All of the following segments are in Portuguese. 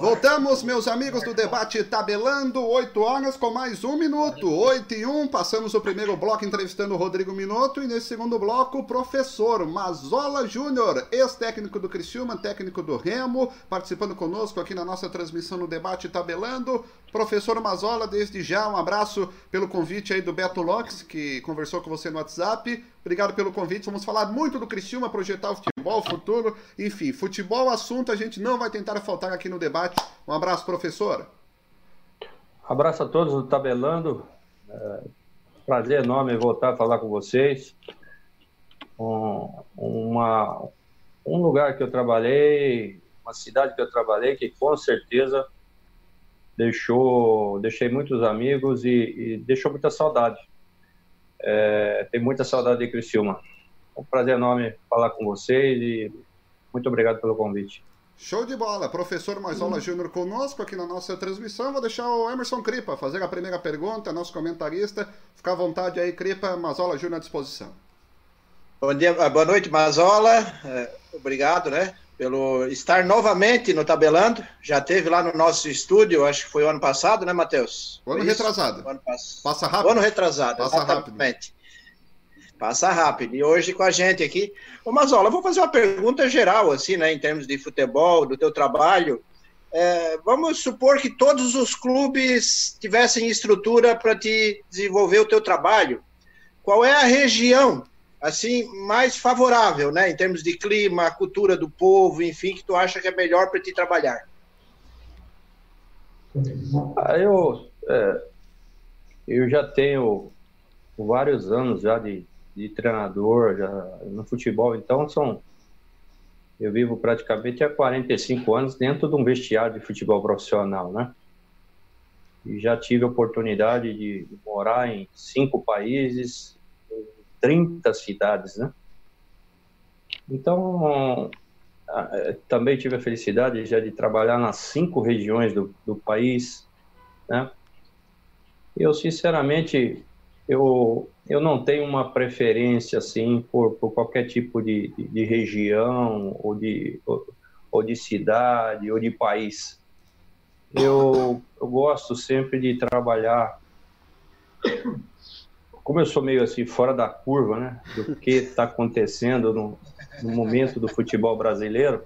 Voltamos, meus amigos do debate Tabelando, 8 horas com mais um minuto. 8 e 1, passamos o primeiro bloco entrevistando o Rodrigo Minuto e nesse segundo bloco o professor Mazola Júnior, ex-técnico do Criciúma, técnico do Remo, participando conosco aqui na nossa transmissão no debate Tabelando. Professor Mazola, desde já um abraço pelo convite aí do Beto Lopes, que conversou com você no WhatsApp. Obrigado pelo convite. Vamos falar muito do Criciúma, projetar o futebol, o futuro. Enfim, futebol, assunto, a gente não vai tentar faltar aqui no debate. Um abraço, professor. Abraço a todos do Tabelando. É, prazer enorme voltar a falar com vocês. Um, uma, um lugar que eu trabalhei, uma cidade que eu trabalhei, que com certeza deixou, deixei muitos amigos e, e deixou muita saudade. É, tem muita saudade de Criciúma. É um prazer enorme falar com vocês e muito obrigado pelo convite. Show de bola! Professor Marzola hum. Júnior conosco aqui na nossa transmissão. Vou deixar o Emerson Cripa fazer a primeira pergunta, nosso comentarista. Fica à vontade aí, Cripa. Mazola Júnior à disposição. Bom dia, boa noite, Mazola. É, obrigado, né, pelo estar novamente no Tabelando. Já teve lá no nosso estúdio, acho que foi o ano passado, né, Matheus? Ano retrasado. ano pass... Passa rápido. Ano retrasado, Passa exatamente. Rápido. Passa rápido. E hoje com a gente aqui. Ô, Mazola, vou fazer uma pergunta geral, assim, né, em termos de futebol, do teu trabalho. É, vamos supor que todos os clubes tivessem estrutura para te desenvolver o teu trabalho. Qual é a região assim mais favorável, né, em termos de clima, cultura do povo, enfim, que tu acha que é melhor para te trabalhar? Ah, eu é, eu já tenho vários anos já de, de treinador já no futebol, então são eu vivo praticamente há 45 anos dentro de um vestiário de futebol profissional, né? E já tive a oportunidade de morar em cinco países, 30 cidades, né? Então, também tive a felicidade já de trabalhar nas cinco regiões do, do país, né? Eu, sinceramente, eu, eu não tenho uma preferência, assim, por, por qualquer tipo de, de, de região ou de, ou, ou, de cidade ou de país. Eu, eu gosto sempre de trabalhar como eu sou meio assim fora da curva, né, do que está acontecendo no, no, momento do futebol brasileiro,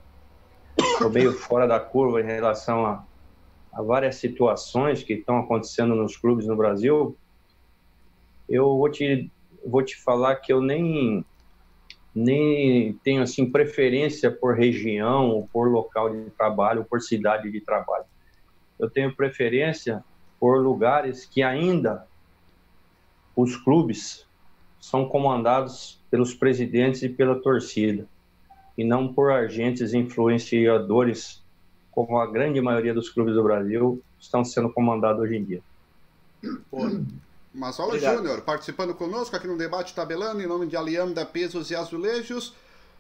estou meio fora da curva em relação a, a várias situações que estão acontecendo nos clubes no Brasil. Eu vou te vou te falar que eu nem nem tenho assim preferência por região, por local de trabalho, por cidade de trabalho. Eu tenho preferência por lugares que ainda os clubes são comandados pelos presidentes e pela torcida, e não por agentes influenciadores, como a grande maioria dos clubes do Brasil estão sendo comandados hoje em dia. Mazola Júnior, participando conosco aqui no debate tabelando, em nome de Alianda Pesos e Azulejos.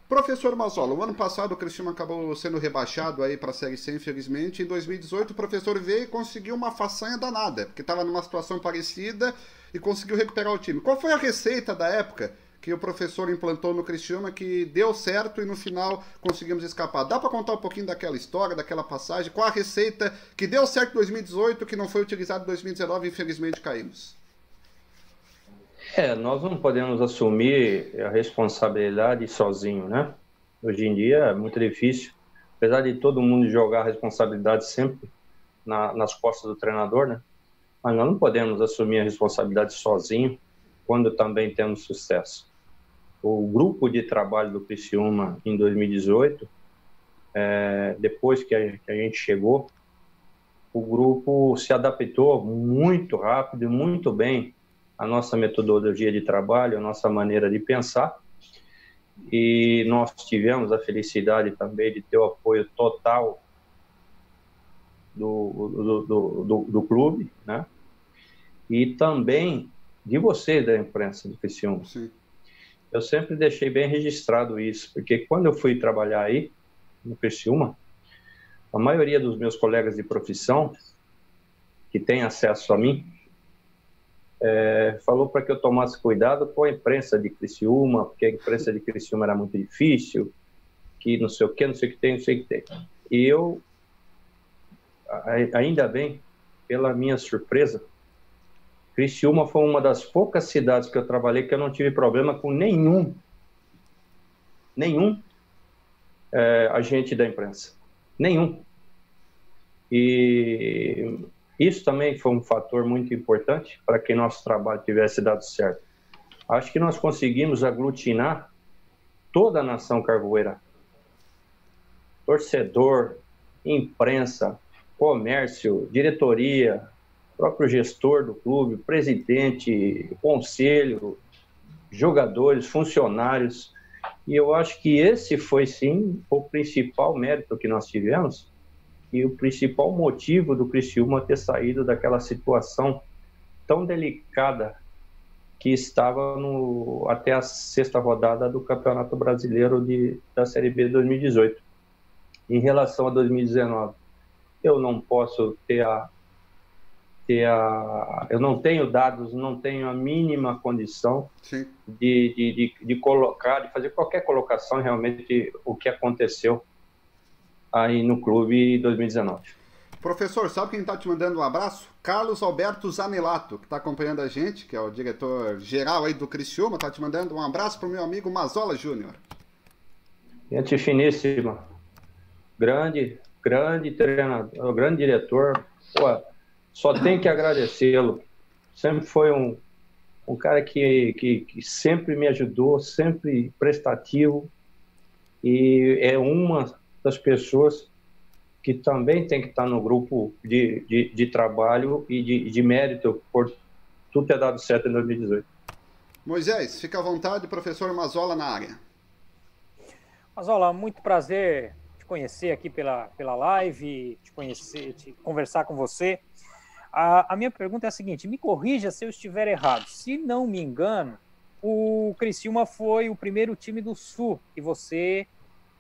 Professor Mazola, o ano passado o Cristiano acabou sendo rebaixado aí para a Série C, infelizmente. Em 2018 o professor veio e conseguiu uma façanha danada, porque estava numa situação parecida e conseguiu recuperar o time. Qual foi a receita da época que o professor implantou no Cristiano que deu certo e no final conseguimos escapar? Dá para contar um pouquinho daquela história, daquela passagem? Qual a receita que deu certo em 2018 que não foi utilizada em 2019 e infelizmente caímos? É, nós não podemos assumir a responsabilidade sozinho, né? Hoje em dia é muito difícil, apesar de todo mundo jogar a responsabilidade sempre na, nas costas do treinador, né? Mas nós não podemos assumir a responsabilidade sozinho quando também temos sucesso. O grupo de trabalho do Criciúma em 2018, é, depois que a, que a gente chegou, o grupo se adaptou muito rápido e muito bem a nossa metodologia de trabalho, a nossa maneira de pensar. E nós tivemos a felicidade também de ter o apoio total do, do, do, do, do clube, né? E também de vocês da imprensa do Criciúma. Sim. Eu sempre deixei bem registrado isso, porque quando eu fui trabalhar aí, no Criciúma, a maioria dos meus colegas de profissão, que têm acesso a mim, é, falou para que eu tomasse cuidado com a imprensa de Criciúma, porque a imprensa de Criciúma era muito difícil, que não sei o que, não sei o que tem, não sei o que tem. E eu ainda bem, pela minha surpresa, Criciúma foi uma das poucas cidades que eu trabalhei que eu não tive problema com nenhum, nenhum é, agente da imprensa. Nenhum. E isso também foi um fator muito importante para que nosso trabalho tivesse dado certo. Acho que nós conseguimos aglutinar toda a nação carvoeira. Torcedor, imprensa, comércio, diretoria, próprio gestor do clube, presidente, conselho, jogadores, funcionários. E eu acho que esse foi sim o principal mérito que nós tivemos e o principal motivo do Criciúma ter saído daquela situação tão delicada que estava no, até a sexta rodada do Campeonato Brasileiro de, da Série B de 2018. Em relação a 2019, eu não posso ter a, ter a eu não tenho dados, não tenho a mínima condição de, de, de, de, colocar, de fazer qualquer colocação realmente o que aconteceu aí no clube em 2019. Professor, sabe quem está te mandando um abraço? Carlos Alberto Zanelato, que está acompanhando a gente, que é o diretor geral aí do Criciúma, está te mandando um abraço para o meu amigo Mazola Júnior. Gente finíssima. Grande, grande treinador, grande diretor. Pô, só tem que agradecê-lo. Sempre foi um, um cara que, que, que sempre me ajudou, sempre prestativo. E é uma das pessoas que também tem que estar no grupo de, de, de trabalho e de, de mérito por tudo ter dado certo em 2018. Moisés, fica à vontade, professor Mazola na área. Mazola, muito prazer te conhecer aqui pela, pela live, te conhecer, te conversar com você. A, a minha pergunta é a seguinte: me corrija se eu estiver errado. Se não me engano, o Criciúma foi o primeiro time do Sul que você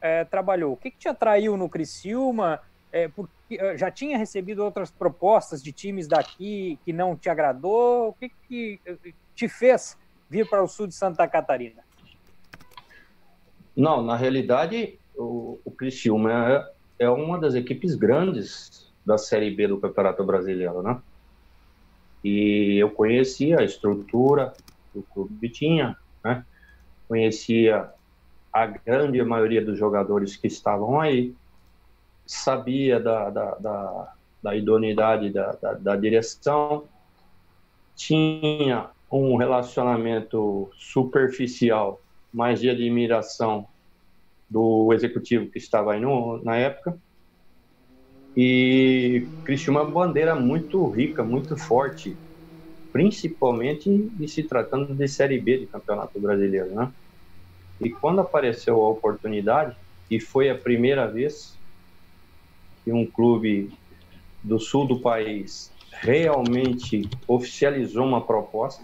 é, trabalhou. O que, que te atraiu no Criciúma? É, porque é, já tinha recebido outras propostas de times daqui que não te agradou? O que, que te fez vir para o sul de Santa Catarina? Não, na realidade, o, o Criciúma é, é uma das equipes grandes da Série B do Campeonato Brasileiro, né? E eu conhecia a estrutura que o clube tinha, né? Conhecia a grande maioria dos jogadores que estavam aí sabia da, da, da, da idoneidade da, da, da direção, tinha um relacionamento superficial, mais de admiração do executivo que estava aí no, na época. E Cristiano uma bandeira muito rica, muito forte, principalmente em se tratando de Série B de Campeonato Brasileiro, né? E quando apareceu a oportunidade, e foi a primeira vez que um clube do sul do país realmente oficializou uma proposta,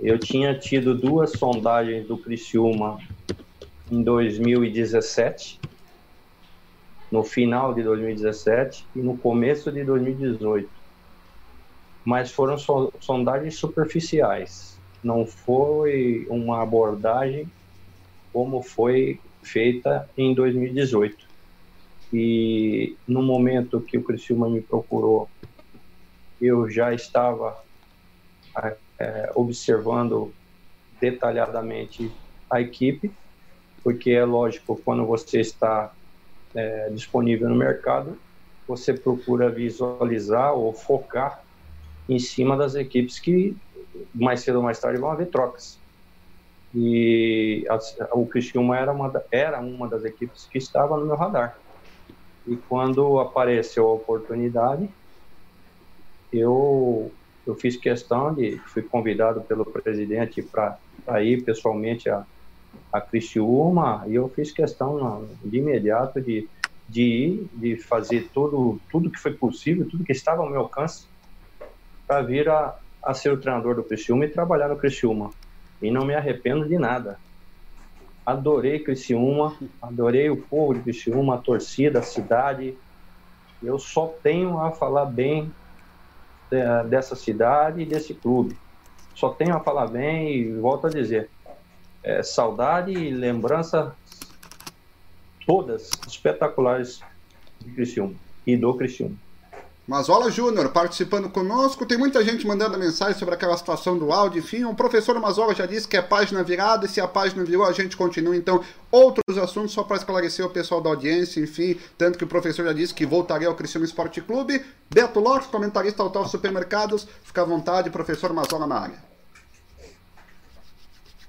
eu tinha tido duas sondagens do Criciúma em 2017, no final de 2017 e no começo de 2018. Mas foram sondagens superficiais, não foi uma abordagem como foi feita em 2018. E no momento que o Criciúma me procurou, eu já estava é, observando detalhadamente a equipe, porque é lógico, quando você está é, disponível no mercado, você procura visualizar ou focar em cima das equipes que mais cedo ou mais tarde vão haver trocas. E a, o Criciúma era uma, era uma das equipes que estava no meu radar. E quando apareceu a oportunidade, eu, eu fiz questão de, fui convidado pelo presidente para ir pessoalmente a, a Criciúma, e eu fiz questão de imediato de, de ir, de fazer tudo, tudo que foi possível, tudo que estava ao meu alcance, para vir a, a ser o treinador do Criciúma e trabalhar no Criciúma e não me arrependo de nada. Adorei Criciúma, adorei o povo de Criciúma, a torcida, a cidade. Eu só tenho a falar bem dessa cidade e desse clube. Só tenho a falar bem e volto a dizer, é, saudade e lembrança todas espetaculares de Criciúma e do Criciúma. Mazola Júnior participando conosco. Tem muita gente mandando mensagem sobre aquela situação do áudio. Enfim, o professor Mazola já disse que é página virada. E se a página virou, a gente continua. Então, outros assuntos só para esclarecer o pessoal da audiência. Enfim, tanto que o professor já disse que voltaria ao Criciúma Esporte Clube. Beto Lopes, comentarista Autógrafo Supermercados. Fica à vontade, professor Mazola na área.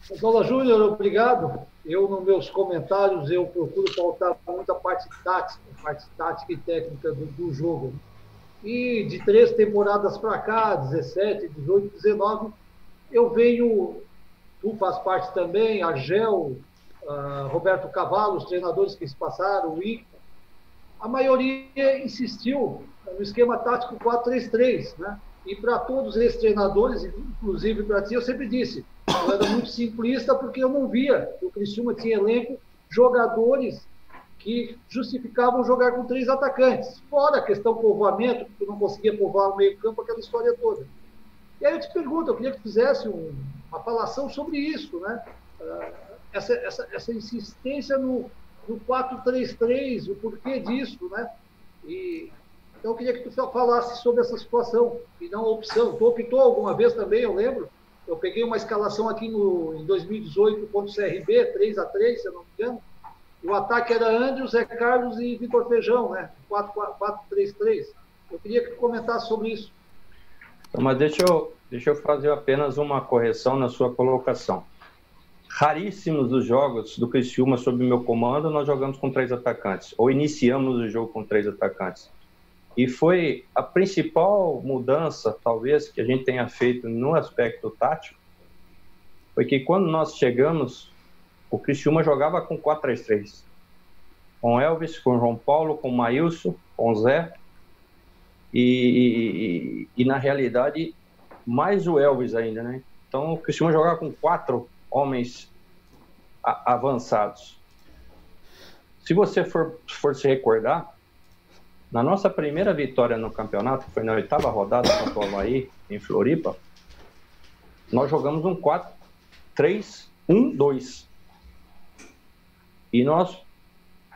Mazola Júnior, obrigado. Eu, nos meus comentários, eu procuro pautar muito a parte tática, a parte tática e técnica do, do jogo. E de três temporadas para cá, 17, 18, 19, eu venho, tu faz parte também, a Gel, uh, Roberto Cavalo, os treinadores que se passaram, o Ica, a maioria insistiu no esquema tático 4-3-3, né? E para todos esses treinadores, inclusive para ti, eu sempre disse, eu era muito simplista porque eu não via. O Criciúma tinha elenco, jogadores que justificavam jogar com três atacantes. Fora a questão povoamento, que tu não conseguia povoar o meio-campo, aquela história toda. E aí eu te pergunto, eu queria que fizesse um, uma falação sobre isso, né? Uh, essa, essa, essa insistência no, no 4-3-3, o porquê disso, né? E, então eu queria que tu falasse sobre essa situação, e não a opção. Tu optou alguma vez também, eu lembro, eu peguei uma escalação aqui no, em 2018 contra o CRB, 3 a 3 se eu não me engano, o ataque era Andrew, Zé Carlos e Vitor Feijão, né? 4-3-3. Eu queria que tu comentasse sobre isso. Então, mas deixa eu, deixa eu fazer apenas uma correção na sua colocação. Raríssimos os jogos do Criciúma sob meu comando, nós jogamos com três atacantes, ou iniciamos o jogo com três atacantes. E foi a principal mudança, talvez, que a gente tenha feito no aspecto tático, foi que quando nós chegamos o Criciúma jogava com 4-3-3. Com Elvis, com João Paulo, com Maílson, com Zé. E, e, e, na realidade, mais o Elvis ainda, né? Então o Criciúma jogava com quatro homens avançados. Se você for, for se recordar, na nossa primeira vitória no campeonato, foi na oitava rodada contra o Havaí, em Floripa, nós jogamos um 4-3-1-2. E nós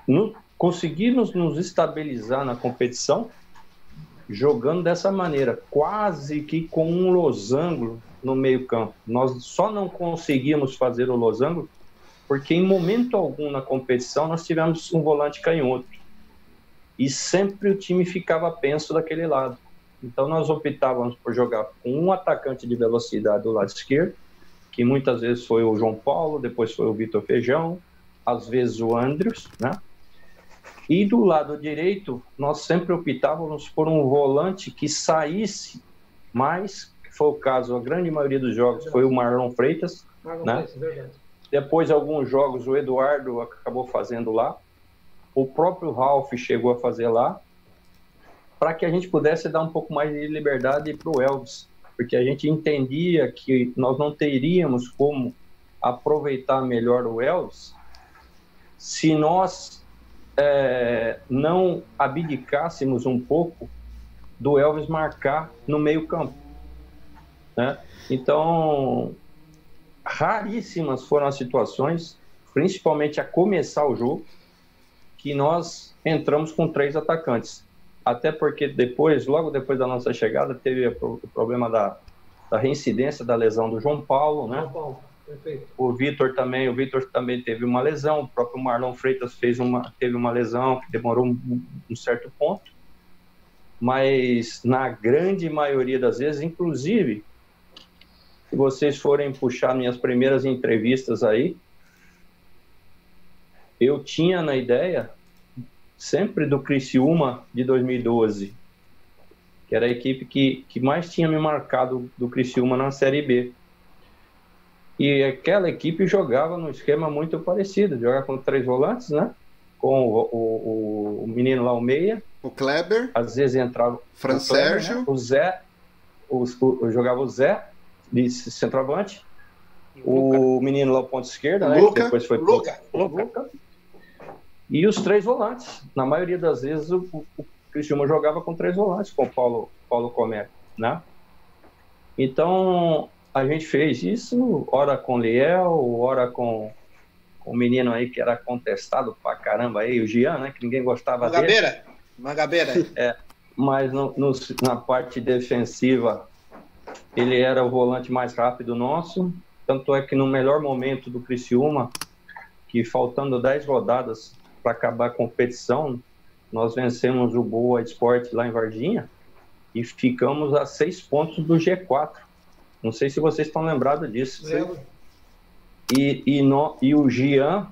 no, conseguimos nos estabilizar na competição jogando dessa maneira, quase que com um losango no meio-campo. Nós só não conseguimos fazer o losango porque em momento algum na competição nós tivemos um volante canhoto. E sempre o time ficava penso daquele lado. Então nós optávamos por jogar com um atacante de velocidade do lado esquerdo, que muitas vezes foi o João Paulo, depois foi o Vitor Feijão, às vezes o Andrews, né? E do lado direito, nós sempre optávamos por um volante que saísse mais, que foi o caso, a grande maioria dos jogos foi o Marlon Freitas, Marlon né? Freitas, Depois, alguns jogos, o Eduardo acabou fazendo lá. O próprio Ralph chegou a fazer lá, para que a gente pudesse dar um pouco mais de liberdade para o Elvis, porque a gente entendia que nós não teríamos como aproveitar melhor o Elvis se nós é, não abdicássemos um pouco do Elvis marcar no meio campo. Né? Então, raríssimas foram as situações, principalmente a começar o jogo, que nós entramos com três atacantes. Até porque depois, logo depois da nossa chegada, teve o problema da, da reincidência da lesão do João Paulo, né? João Paulo. Perfeito. O Vitor também, o Vitor também teve uma lesão, o próprio Marlon Freitas fez uma, teve uma lesão que demorou um, um certo ponto, mas na grande maioria das vezes, inclusive, se vocês forem puxar minhas primeiras entrevistas aí, eu tinha na ideia sempre do Criciúma de 2012, que era a equipe que, que mais tinha me marcado do Criciúma na Série B. E aquela equipe jogava num esquema muito parecido, jogava com três volantes, né? Com o, o, o menino lá, o meia. O Kleber. Às vezes entrava Fran o Kleber, Sérgio. Né? O Zé. O, o, jogava o Zé de centroavante. O, o menino lá, o ponto esquerda, né? Luca. depois foi Luca. Luca. Luca. E os três volantes. Na maioria das vezes o, o, Cristiano jogava com três volantes, com o Paulo, Paulo Comé, né? Então, a gente fez isso, ora com Liel, ora com, com o menino aí que era contestado pra caramba aí, o Gian, né? Que ninguém gostava Mangabeira. dele. Mangabeira. É. mas no, no, na parte defensiva ele era o volante mais rápido nosso. Tanto é que no melhor momento do Criciúma, que faltando 10 rodadas para acabar a competição, nós vencemos o Boa Esporte lá em Varginha e ficamos a seis pontos do G4. Não sei se vocês estão lembrados disso. E, e, no, e o Gian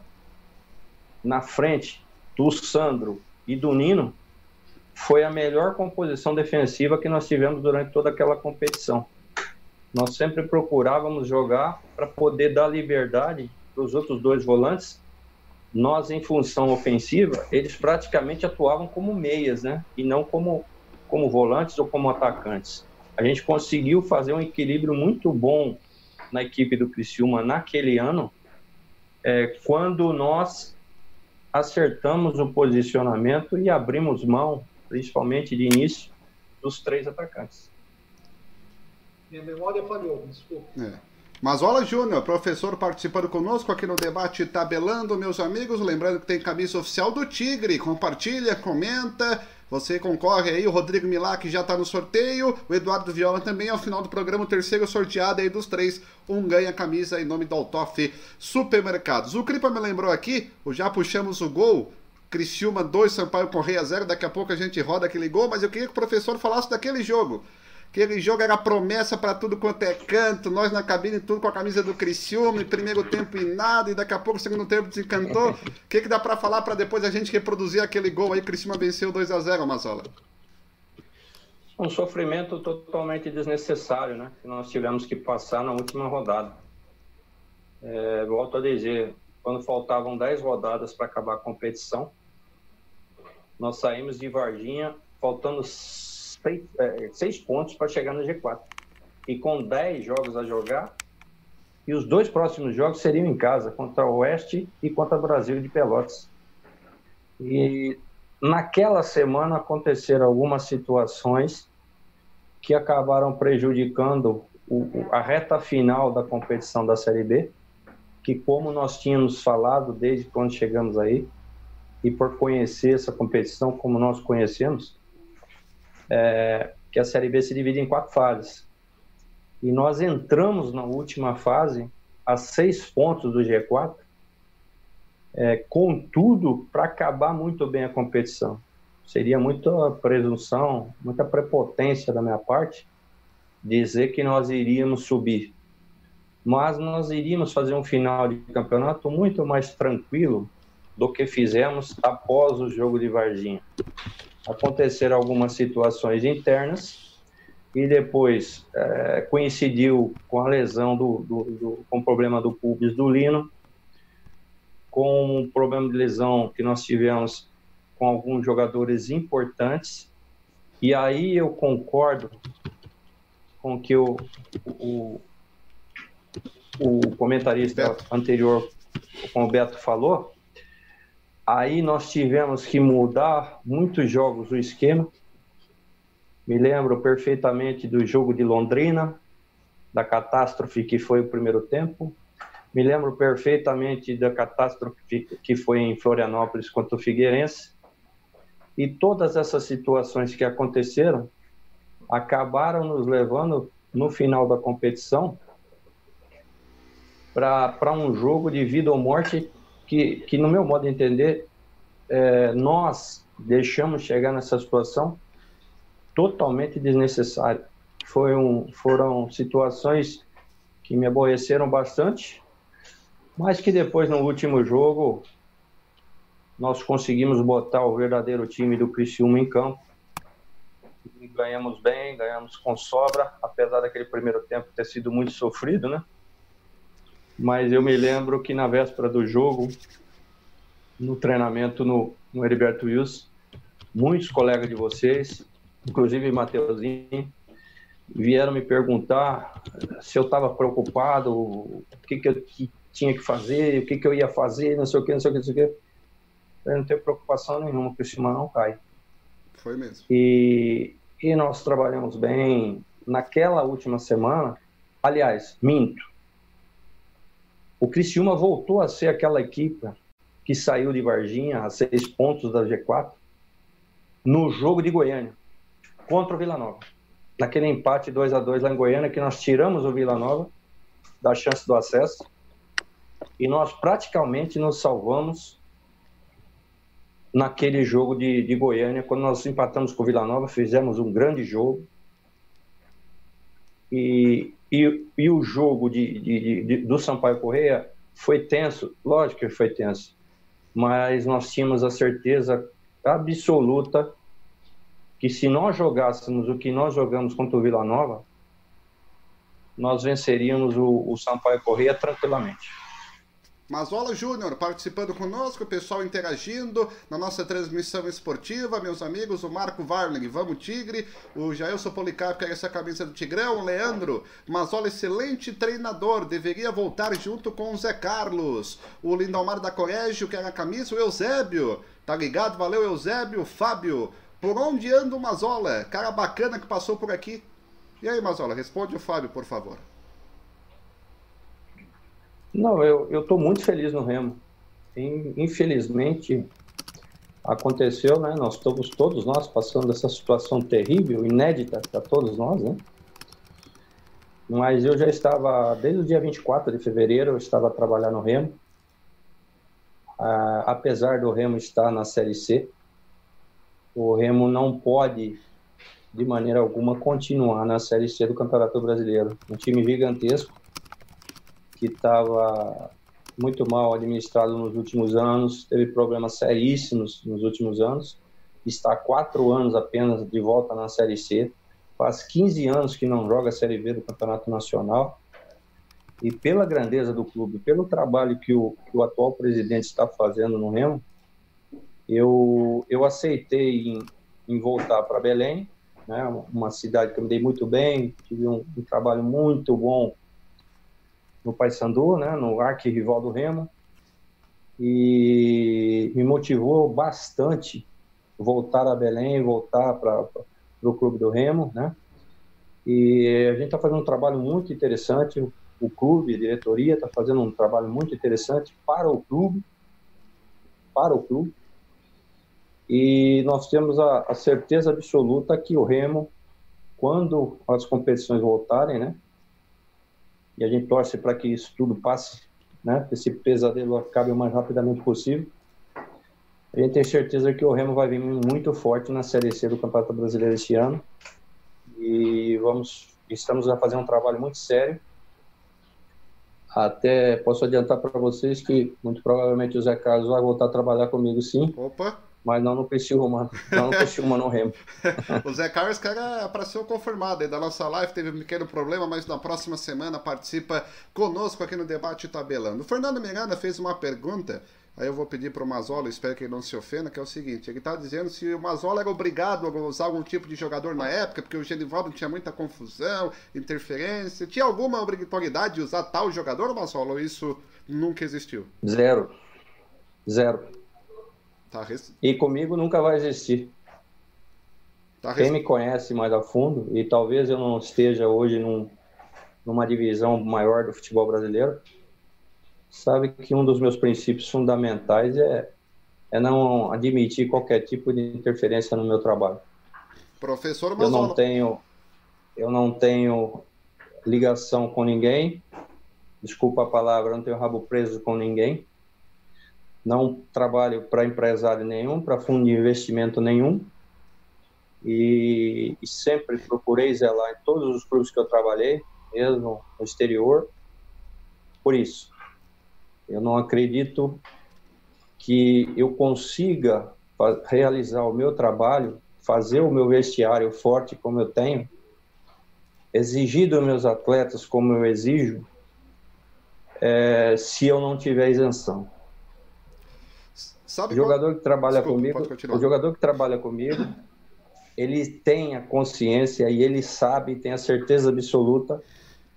na frente do Sandro e do Nino foi a melhor composição defensiva que nós tivemos durante toda aquela competição. Nós sempre procurávamos jogar para poder dar liberdade para os outros dois volantes. Nós, em função ofensiva, eles praticamente atuavam como meias, né? E não como, como volantes ou como atacantes. A gente conseguiu fazer um equilíbrio muito bom na equipe do Criciúma naquele ano, é, quando nós acertamos o posicionamento e abrimos mão, principalmente de início, dos três atacantes. Minha memória falhou, desculpa. É. Mazola Júnior, professor participando conosco aqui no debate Tabelando, meus amigos. Lembrando que tem camisa oficial do Tigre. Compartilha, comenta. Você concorre aí, o Rodrigo Milak já está no sorteio, o Eduardo Viola também, ao final do programa, o terceiro sorteado aí dos três, um ganha camisa em nome do Altoff Supermercados. O Cripa me lembrou aqui, já puxamos o gol, Criciúma 2, Sampaio Correia 0, daqui a pouco a gente roda aquele gol, mas eu queria que o professor falasse daquele jogo. Aquele jogo era promessa para tudo quanto é canto, nós na cabine tudo com a camisa do Criciúma, primeiro tempo e nada, e daqui a pouco o segundo tempo desencantou. O que, que dá para falar para depois a gente reproduzir aquele gol aí, Criciúma venceu 2 a 0 Mazola? Um sofrimento totalmente desnecessário, né? Que nós tivemos que passar na última rodada. É, volto a dizer, quando faltavam 10 rodadas para acabar a competição, nós saímos de Varginha faltando seis, é, seis pontos para chegar no G4. E com 10 jogos a jogar, e os dois próximos jogos seriam em casa, contra o Oeste e contra o Brasil de Pelotas. E naquela semana aconteceram algumas situações que acabaram prejudicando o, a reta final da competição da Série B, que como nós tínhamos falado desde quando chegamos aí, e por conhecer essa competição como nós conhecemos, é, que a Série B se divide em quatro fases. E nós entramos na última fase a seis pontos do G4, é, contudo, para acabar muito bem a competição. Seria muita presunção, muita prepotência da minha parte dizer que nós iríamos subir. Mas nós iríamos fazer um final de campeonato muito mais tranquilo do que fizemos após o jogo de Varginha aconteceram algumas situações internas e depois é, coincidiu com a lesão do, do, do, com o problema do pubis do Lino, com o problema de lesão que nós tivemos com alguns jogadores importantes e aí eu concordo com o que o, o, o comentarista Beto. anterior, com o Beto falou, Aí nós tivemos que mudar muitos jogos o esquema. Me lembro perfeitamente do jogo de Londrina, da catástrofe que foi o primeiro tempo. Me lembro perfeitamente da catástrofe que foi em Florianópolis contra o Figueirense. E todas essas situações que aconteceram acabaram nos levando, no final da competição, para um jogo de vida ou morte que, que no meu modo de entender, é, nós deixamos chegar nessa situação totalmente desnecessária. Foi um, foram situações que me aborreceram bastante, mas que depois, no último jogo, nós conseguimos botar o verdadeiro time do Criciúma em campo. E ganhamos bem, ganhamos com sobra, apesar daquele primeiro tempo ter sido muito sofrido, né? Mas eu me lembro que na véspera do jogo, no treinamento no, no Heriberto Wilson, muitos colegas de vocês, inclusive Mateuzinho, vieram me perguntar se eu estava preocupado, o que, que eu tinha que fazer, o que, que eu ia fazer, não sei o que, não sei o que, não sei o que. Eu não tenho preocupação nenhuma, porque o cima não cai. Foi mesmo. E, e nós trabalhamos bem. Naquela última semana, aliás, minto, o Criciúma voltou a ser aquela equipe que saiu de Varginha a seis pontos da G4 no jogo de Goiânia. contra o Vila Nova. Naquele empate 2 a 2 lá em Goiânia, que nós tiramos o Vila Nova da chance do acesso e nós praticamente nos salvamos naquele jogo de, de Goiânia, quando nós empatamos com o Vila Nova, fizemos um grande jogo. E, e, e o jogo de, de, de, do Sampaio Correia foi tenso, lógico que foi tenso, mas nós tínhamos a certeza absoluta que se nós jogássemos o que nós jogamos contra o Vila Nova, nós venceríamos o, o Sampaio Correia tranquilamente. Mazola Júnior participando conosco, o pessoal interagindo na nossa transmissão esportiva, meus amigos, o Marco Varling, vamos Tigre, o Jailson Policarpo quer essa camisa do Tigrão, o Leandro, Mazola excelente treinador, deveria voltar junto com o Zé Carlos, o Lindomar da Colégio quer a camisa, o Eusébio, tá ligado? Valeu Eusébio, Fábio, por onde anda o Mazola? Cara bacana que passou por aqui. E aí, Mazola, responde o Fábio, por favor. Não, eu estou muito feliz no Remo. Infelizmente, aconteceu, né? Nós estamos todos nós passando essa situação terrível, inédita para todos nós, né? Mas eu já estava, desde o dia 24 de fevereiro, eu estava a trabalhar no Remo. Ah, apesar do Remo estar na Série C, o Remo não pode, de maneira alguma, continuar na Série C do Campeonato Brasileiro. Um time gigantesco, que estava muito mal administrado nos últimos anos, teve problemas seríssimos nos últimos anos, está há quatro anos apenas de volta na Série C, faz 15 anos que não joga a Série B do Campeonato Nacional, e pela grandeza do clube, pelo trabalho que o, que o atual presidente está fazendo no Remo, eu, eu aceitei em, em voltar para Belém, né, uma cidade que eu me dei muito bem, tive um, um trabalho muito bom no Paysandu, né, no arquirrival do Remo, e me motivou bastante voltar a Belém, voltar para o clube do Remo, né? E a gente está fazendo um trabalho muito interessante, o clube, a diretoria está fazendo um trabalho muito interessante para o clube, para o clube. E nós temos a, a certeza absoluta que o Remo, quando as competições voltarem, né, e a gente torce para que isso tudo passe, né? Esse pesadelo acabe o mais rapidamente possível. A gente tem certeza que o Remo vai vir muito forte na Série C do Campeonato Brasileiro este ano. E vamos, estamos a fazer um trabalho muito sério. Até posso adiantar para vocês que muito provavelmente o Zé Carlos vai voltar a trabalhar comigo sim. Opa! Mas não no Criciúma, não no Criciúma, no Remo. o Zé Carlos, cara, apareceu confirmado aí da nossa live, teve um pequeno problema, mas na próxima semana participa conosco aqui no Debate Tabelando. O Fernando Miranda fez uma pergunta, aí eu vou pedir para o Mazola, espero que ele não se ofenda, que é o seguinte, ele está dizendo se o Mazola era obrigado a usar algum tipo de jogador na época, porque o Genivaldo tinha muita confusão, interferência, tinha alguma obrigatoriedade de usar tal jogador, Mazola, ou isso nunca existiu? Zero. Zero. Tá res... E comigo nunca vai existir. Tá res... Quem me conhece mais a fundo, e talvez eu não esteja hoje num, numa divisão maior do futebol brasileiro, sabe que um dos meus princípios fundamentais é, é não admitir qualquer tipo de interferência no meu trabalho. Professor Mazola. Eu não tenho, eu não tenho ligação com ninguém, desculpa a palavra, eu não tenho rabo preso com ninguém não trabalho para empresário nenhum, para fundo de investimento nenhum, e, e, sempre procurei zelar em todos os clubes que eu trabalhei, mesmo no exterior, por isso. Eu não acredito que eu consiga realizar o meu trabalho, fazer o meu vestiário forte como eu tenho, exigir dos meus atletas como eu exijo, é, se eu não tiver isenção. Sabe o jogador qual... que trabalha Desculpa, comigo, o jogador que trabalha comigo, ele tem a consciência e ele sabe, tem a certeza absoluta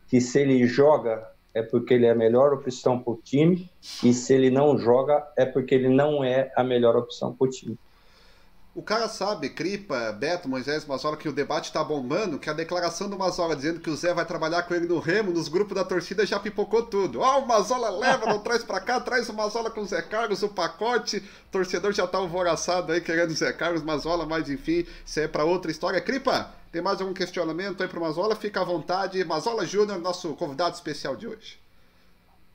que se ele joga é porque ele é a melhor opção para o time e se ele não joga é porque ele não é a melhor opção para o time. O cara sabe, Cripa, Beto, Moisés, Mazola, que o debate tá bombando, que a declaração do Mazola dizendo que o Zé vai trabalhar com ele no Remo, nos grupos da torcida já pipocou tudo. Ó, oh, o Mazola leva, não traz pra cá, traz o Mazola com o Zé Carlos, o pacote. O torcedor já tá alvoraçado aí querendo o Zé Carlos, Mazola, mas enfim, isso é pra outra história. Cripa, tem mais algum questionamento aí pro Mazola? Fica à vontade. Mazola Júnior, nosso convidado especial de hoje.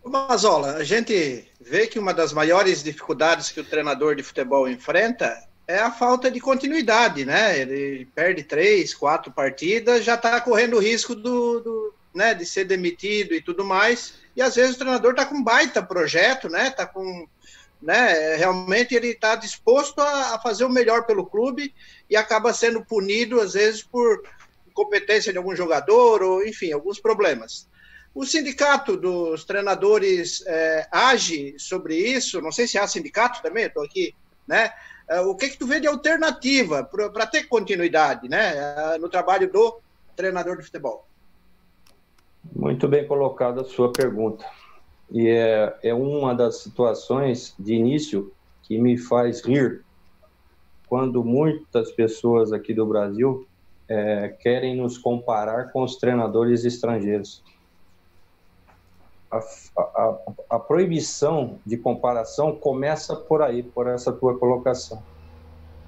Mazola, a gente vê que uma das maiores dificuldades que o treinador de futebol enfrenta é a falta de continuidade, né? Ele perde três, quatro partidas, já está correndo o risco do, do, né, de ser demitido e tudo mais. E às vezes o treinador está com um baita projeto, né? Tá com, né? Realmente ele está disposto a, a, fazer o melhor pelo clube e acaba sendo punido às vezes por incompetência de algum jogador ou, enfim, alguns problemas. O sindicato dos treinadores é, age sobre isso. Não sei se há sindicato também. Estou aqui, né? É, o que, que tu vê de alternativa para ter continuidade né, é, no trabalho do treinador de futebol? Muito bem colocada a sua pergunta. E é, é uma das situações de início que me faz rir quando muitas pessoas aqui do Brasil é, querem nos comparar com os treinadores estrangeiros a, a, a, proibição de comparação começa por aí, por essa tua colocação.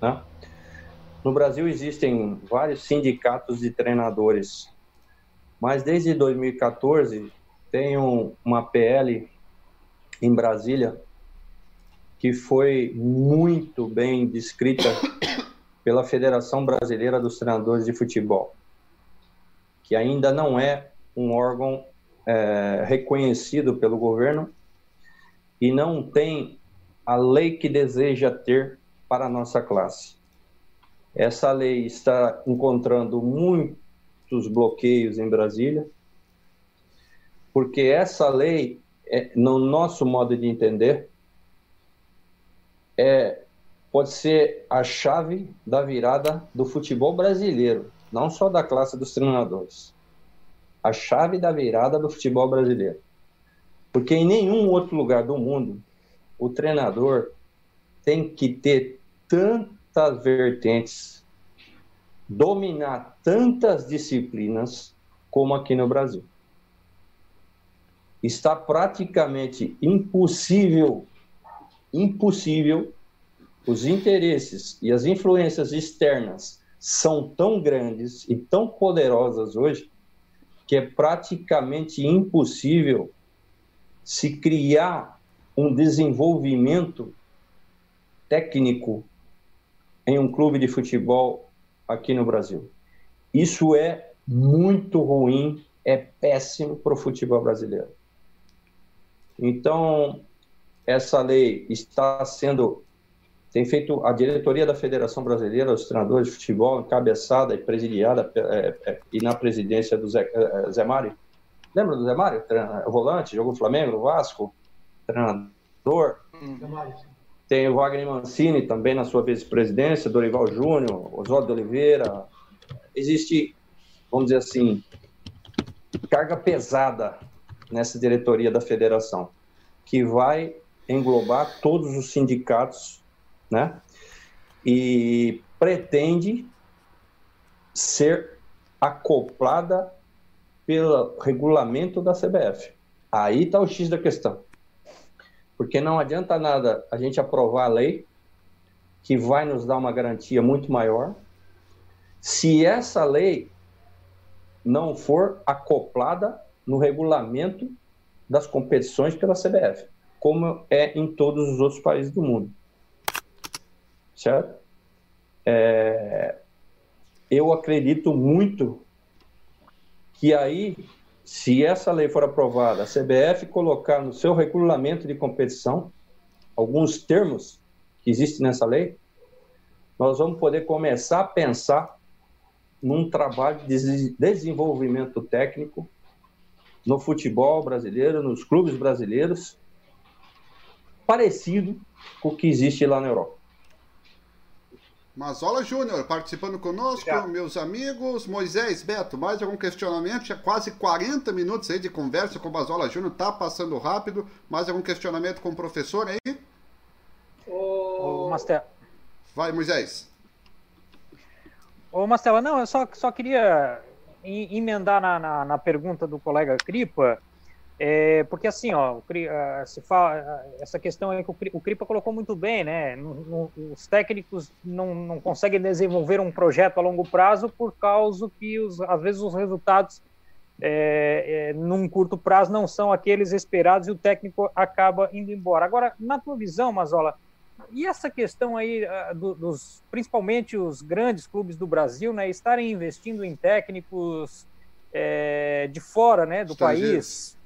Né? No Brasil existem vários sindicatos de treinadores, mas desde 2014 tem um, uma PL em Brasília que foi muito bem descrita pela Federação Brasileira dos Treinadores de Futebol, que ainda não é um órgão é, reconhecido pelo governo e não tem a lei que deseja ter para a nossa classe. Essa lei está encontrando muitos bloqueios em Brasília, porque essa lei, é, no nosso modo de entender, é, pode ser a chave da virada do futebol brasileiro, não só da classe dos treinadores a chave da virada do futebol brasileiro. Porque em nenhum outro lugar do mundo o treinador tem que ter tantas vertentes, dominar tantas disciplinas como aqui no Brasil. Está praticamente impossível, impossível, os interesses e as influências externas são tão grandes e tão poderosas hoje que é praticamente impossível se criar um desenvolvimento técnico em um clube de futebol aqui no Brasil. Isso é muito ruim, é péssimo para o futebol brasileiro. Então, essa lei está sendo tem feito a diretoria da Federação Brasileira dos Treinadores de Futebol, encabeçada e presidiada é, é, e na presidência do Zé, é, Zé Mário. Lembra do Zé Mário? O volante, jogou Flamengo, Vasco, treinador. Tem o Wagner Mancini também na sua vice-presidência, Dorival Júnior, Oswaldo de Oliveira. Existe, vamos dizer assim, carga pesada nessa diretoria da federação, que vai englobar todos os sindicatos né? E pretende ser acoplada pelo regulamento da CBF. Aí está o X da questão. Porque não adianta nada a gente aprovar a lei, que vai nos dar uma garantia muito maior, se essa lei não for acoplada no regulamento das competições pela CBF, como é em todos os outros países do mundo certo? É, eu acredito muito que aí, se essa lei for aprovada, a CBF colocar no seu regulamento de competição alguns termos que existem nessa lei, nós vamos poder começar a pensar num trabalho de desenvolvimento técnico no futebol brasileiro, nos clubes brasileiros, parecido com o que existe lá na Europa. Mazola Júnior participando conosco, Obrigado. meus amigos. Moisés, Beto, mais algum questionamento? Já quase 40 minutos aí de conversa com o Mazola Júnior, tá passando rápido. Mais algum questionamento com o professor aí? Ô, Master. Vai, Moisés. Ô, Marcela, não, eu só, só queria emendar na, na, na pergunta do colega Cripa, é, porque assim, ó, se fala, essa questão aí que o Cripa colocou muito bem, né? os técnicos não, não conseguem desenvolver um projeto a longo prazo por causa que os, às vezes os resultados é, é, num curto prazo não são aqueles esperados e o técnico acaba indo embora. Agora, na tua visão, Mazola, e essa questão aí ah, do, dos, principalmente os grandes clubes do Brasil, né, estarem investindo em técnicos é, de fora, né, do país,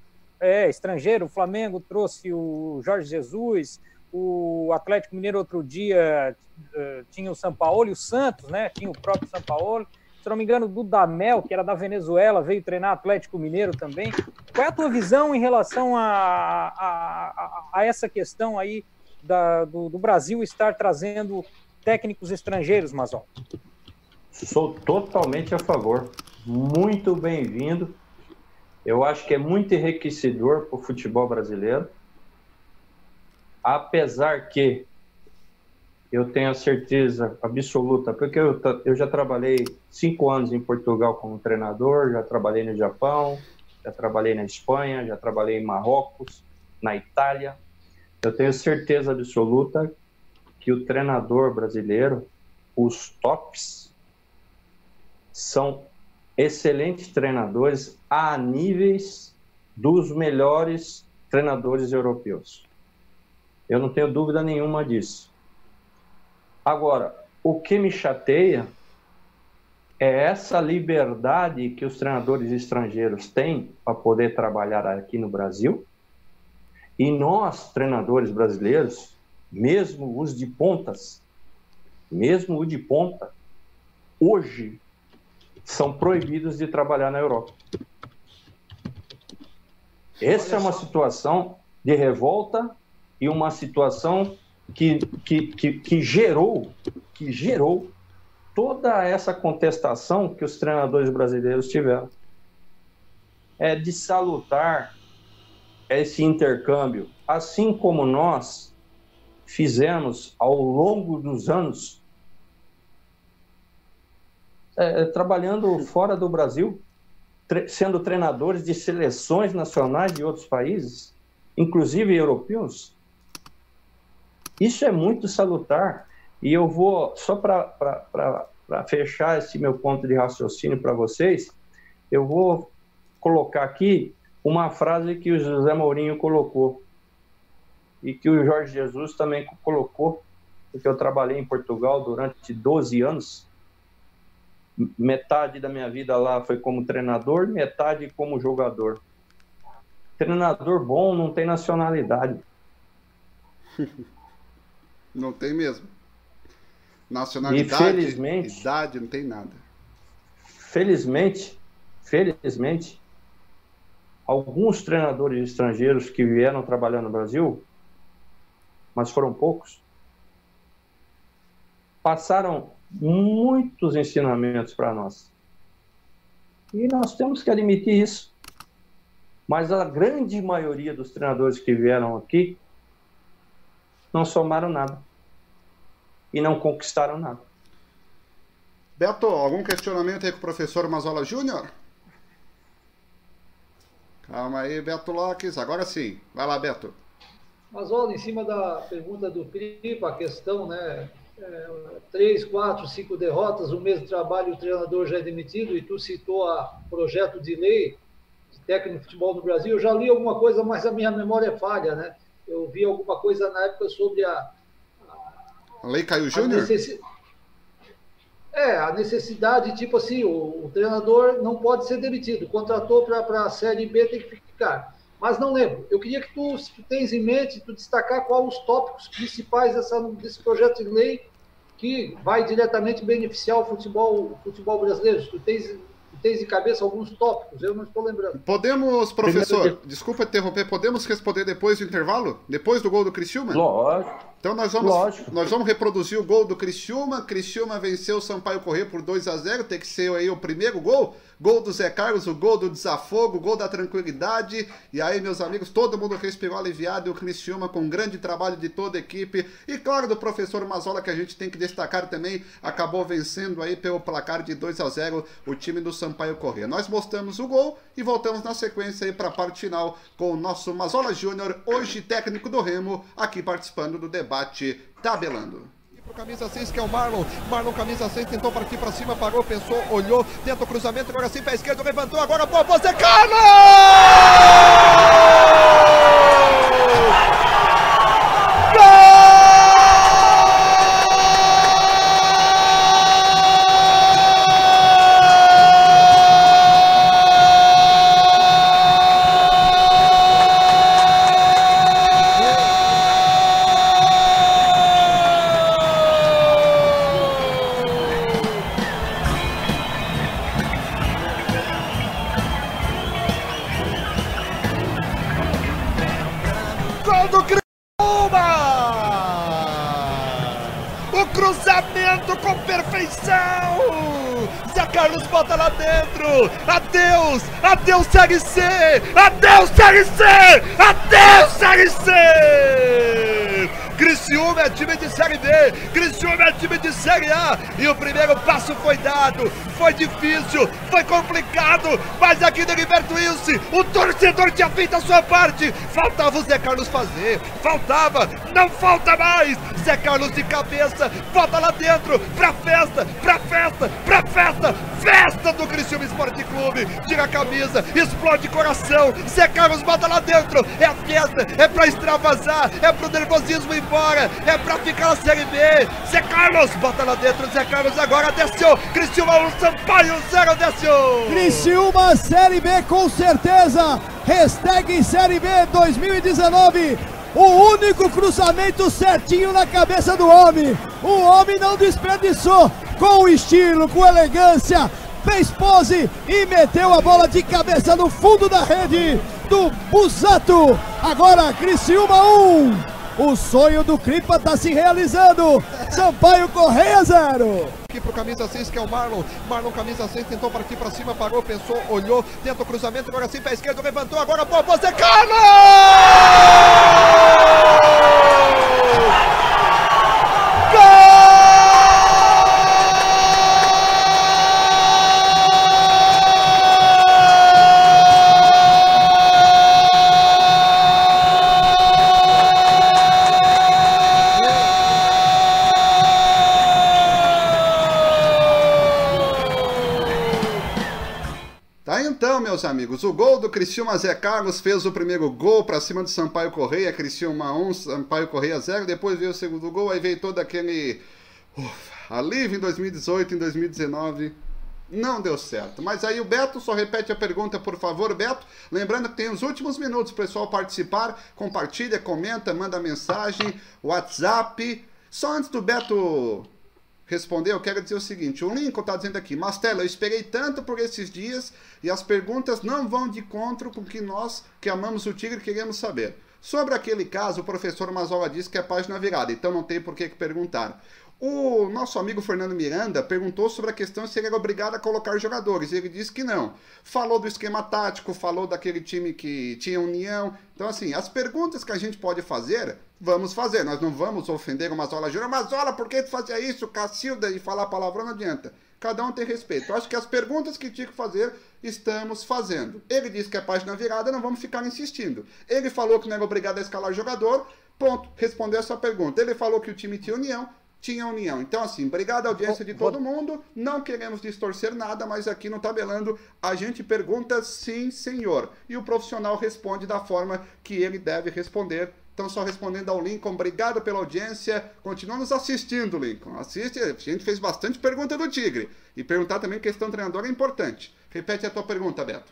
é, estrangeiro. O Flamengo trouxe o Jorge Jesus, o Atlético Mineiro outro dia uh, tinha o São Paulo e o Santos, né, tinha o próprio São Paulo se não me engano, do Damel, que era da Venezuela, veio treinar Atlético Mineiro também. Qual é a tua visão em relação a, a, a, essa questão aí da, do, do, Brasil estar trazendo técnicos estrangeiros, Mazol? Sou totalmente a favor. Muito bem-vindo. Eu acho que é muito enriquecedor para o futebol brasileiro. Apesar que eu tenho a certeza absoluta, porque eu, eu já trabalhei cinco anos em Portugal como treinador, já trabalhei no Japão, já trabalhei na Espanha, já trabalhei em Marrocos, na Itália. Eu tenho certeza absoluta que o treinador brasileiro, os tops, são excelentes treinadores a níveis dos melhores treinadores europeus. Eu não tenho dúvida nenhuma disso. Agora, o que me chateia é essa liberdade que os treinadores estrangeiros têm para poder trabalhar aqui no Brasil. E nós, treinadores brasileiros, mesmo os de pontas, mesmo o de ponta, hoje são proibidos de trabalhar na Europa. Essa é uma situação de revolta e uma situação que, que, que, que gerou, que gerou toda essa contestação que os treinadores brasileiros tiveram. É de salutar esse intercâmbio, assim como nós fizemos ao longo dos anos, é, trabalhando fora do Brasil, tre sendo treinadores de seleções nacionais de outros países, inclusive europeus. Isso é muito salutar. E eu vou, só para fechar esse meu ponto de raciocínio para vocês, eu vou colocar aqui uma frase que o José Mourinho colocou e que o Jorge Jesus também colocou, porque eu trabalhei em Portugal durante 12 anos. Metade da minha vida lá foi como treinador, metade como jogador. Treinador bom não tem nacionalidade. Não tem mesmo. Nacionalidade, felizmente, idade, não tem nada. Felizmente, felizmente, alguns treinadores estrangeiros que vieram trabalhar no Brasil, mas foram poucos, passaram muitos ensinamentos para nós. E nós temos que admitir isso. Mas a grande maioria dos treinadores que vieram aqui não somaram nada. E não conquistaram nada. Beto, algum questionamento aí com o professor Mazola Júnior? Calma aí, Beto Lopes. Agora sim. Vai lá, Beto. Mazola, em cima da pergunta do Cripa, a questão, né? É, três, quatro, cinco derrotas, o mesmo trabalho, o treinador já é demitido, e tu citou a projeto de lei de técnico de futebol no Brasil. Eu já li alguma coisa, mas a minha memória é falha, né? eu vi alguma coisa na época sobre a. A, Lei Caio Júnior? Necessi... É, a necessidade, tipo assim, o, o treinador não pode ser demitido. Contratou para a Série B, tem que ficar. Mas não lembro. Eu queria que tu, se tu tens em mente, tu destacar quais os tópicos principais dessa, desse projeto de lei que vai diretamente beneficiar o futebol, o futebol brasileiro. Tu tens tens de cabeça alguns tópicos, eu não estou lembrando. Podemos, professor, desculpa interromper, podemos responder depois do intervalo? Depois do gol do Criciúma? Lógico, Então nós vamos, nós vamos reproduzir o gol do Criciúma. Criciúma venceu o Sampaio Correr por 2 a 0 Tem que ser aí o primeiro gol. Gol do Zé Carlos, o gol do desafogo, o gol da tranquilidade. E aí, meus amigos, todo mundo respirou aliviado. E o Criciúma com um grande trabalho de toda a equipe. E claro, do professor Mazola, que a gente tem que destacar também, acabou vencendo aí pelo placar de 2 a 0 o time do Sampaio Correr. Nós mostramos o gol e voltamos na sequência aí para a parte final com o nosso Mazola Júnior, hoje técnico do Remo, aqui participando do debate Tabelando pro camisa 6, que é o Marlon. Marlon, camisa 6, tentou partir pra cima, parou, pensou, olhou, tenta o cruzamento, agora sim, pé esquerdo, levantou, agora, pô, você, Carlos! Adeus, Série C! Adeus, Série C! Adeus, C! Criciúma é time de Série B, Criciúma é time de Série A, e o primeiro passo foi dado, foi difícil, foi complicado, mas aqui no Liberto Wilson, o torcedor tinha feito a sua parte, faltava o Zé Carlos fazer, faltava, não falta mais, Zé Carlos de cabeça, volta lá dentro, pra festa, pra festa, pra festa, festa do Criciúma Esporte Clube, tira a camisa, explode coração, Zé Carlos bota lá dentro, é a festa, é pra extravasar, é pro nervosismo ir embora, é pra ficar na Série B. Zé Carlos, bota lá dentro, Zé Carlos agora desceu. Criciúma 1, Sampaio 0, desceu. Criciúma Série B com certeza. Hashtag Série B 2019. O único cruzamento certinho na cabeça do homem. O homem não desperdiçou. Com estilo, com elegância, fez pose e meteu a bola de cabeça no fundo da rede do Busato. Agora Criciúma 1, o sonho do Cripa está se realizando. Sampaio Correia zero. Aqui pro camisa 6 que é o Marlon. Marlon camisa 6 tentou partir para cima, parou, pensou, olhou, tenta o cruzamento, agora sim pé esquerdo, levantou, agora boa, você Carlos! Meus amigos. O gol do Criciúma Zé Carlos fez o primeiro gol para cima do Sampaio Correia. Criciúma 1, Sampaio Correia 0. Depois veio o segundo gol, aí veio todo aquele ufa, alívio em 2018, em 2019. Não deu certo. Mas aí o Beto só repete a pergunta, por favor, Beto. Lembrando que tem os últimos minutos pessoal participar. Compartilha, comenta, manda mensagem, WhatsApp. Só antes do Beto responder, eu quero dizer o seguinte: o Lincoln está dizendo aqui, Mastela, eu esperei tanto por esses dias e as perguntas não vão de encontro com o que nós que amamos o Tigre queremos saber. Sobre aquele caso, o professor Mazola disse que é página virada, então não tem por que perguntar. O nosso amigo Fernando Miranda perguntou sobre a questão se ele era obrigado a colocar jogadores. Ele disse que não. Falou do esquema tático, falou daquele time que tinha união. Então, assim, as perguntas que a gente pode fazer, vamos fazer. Nós não vamos ofender o Mazola Júnior. Mazola, por que tu fazia isso? Cacilda e falar palavrão não adianta. Cada um tem respeito. Eu acho que as perguntas que tinha que fazer, estamos fazendo. Ele disse que é página virada, não vamos ficar insistindo. Ele falou que não era obrigado a escalar jogador. Ponto. Respondeu essa pergunta. Ele falou que o time tinha união tinha união. Então, assim, obrigado à audiência de todo mundo. Não queremos distorcer nada, mas aqui no Tabelando a gente pergunta sim, senhor. E o profissional responde da forma que ele deve responder. Então, só respondendo ao Lincoln, obrigado pela audiência. Continua nos assistindo, Lincoln. Assiste, a gente fez bastante pergunta do Tigre. E perguntar também questão treinador é importante. Repete a tua pergunta, Beto.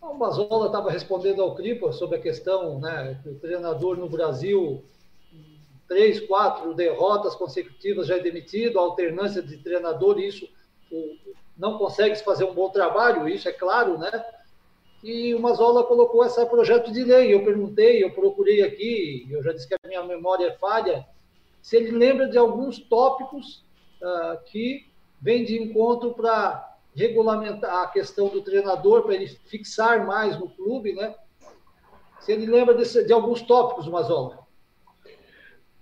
O Mazola estava respondendo ao Cripa sobre a questão, né, que o treinador no Brasil três, quatro derrotas consecutivas já é demitido, alternância de treinador, isso não consegue se fazer um bom trabalho, isso é claro, né? E o Mazola colocou esse projeto de lei. Eu perguntei, eu procurei aqui, eu já disse que a minha memória é falha, se ele lembra de alguns tópicos uh, que vêm de encontro para regulamentar a questão do treinador, para ele fixar mais no clube, né? Se ele lembra desse, de alguns tópicos, Mazola.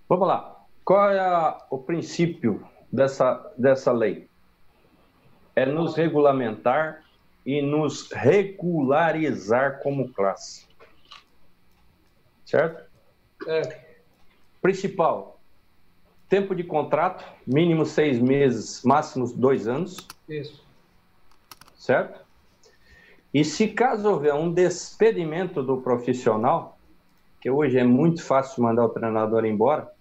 Vamos lá. Qual é a, o princípio dessa, dessa lei? É nos regulamentar e nos regularizar como classe. Certo? É. Principal, tempo de contrato, mínimo seis meses, máximo dois anos. Isso. Certo? E se caso houver um despedimento do profissional, que hoje é muito fácil mandar o treinador embora?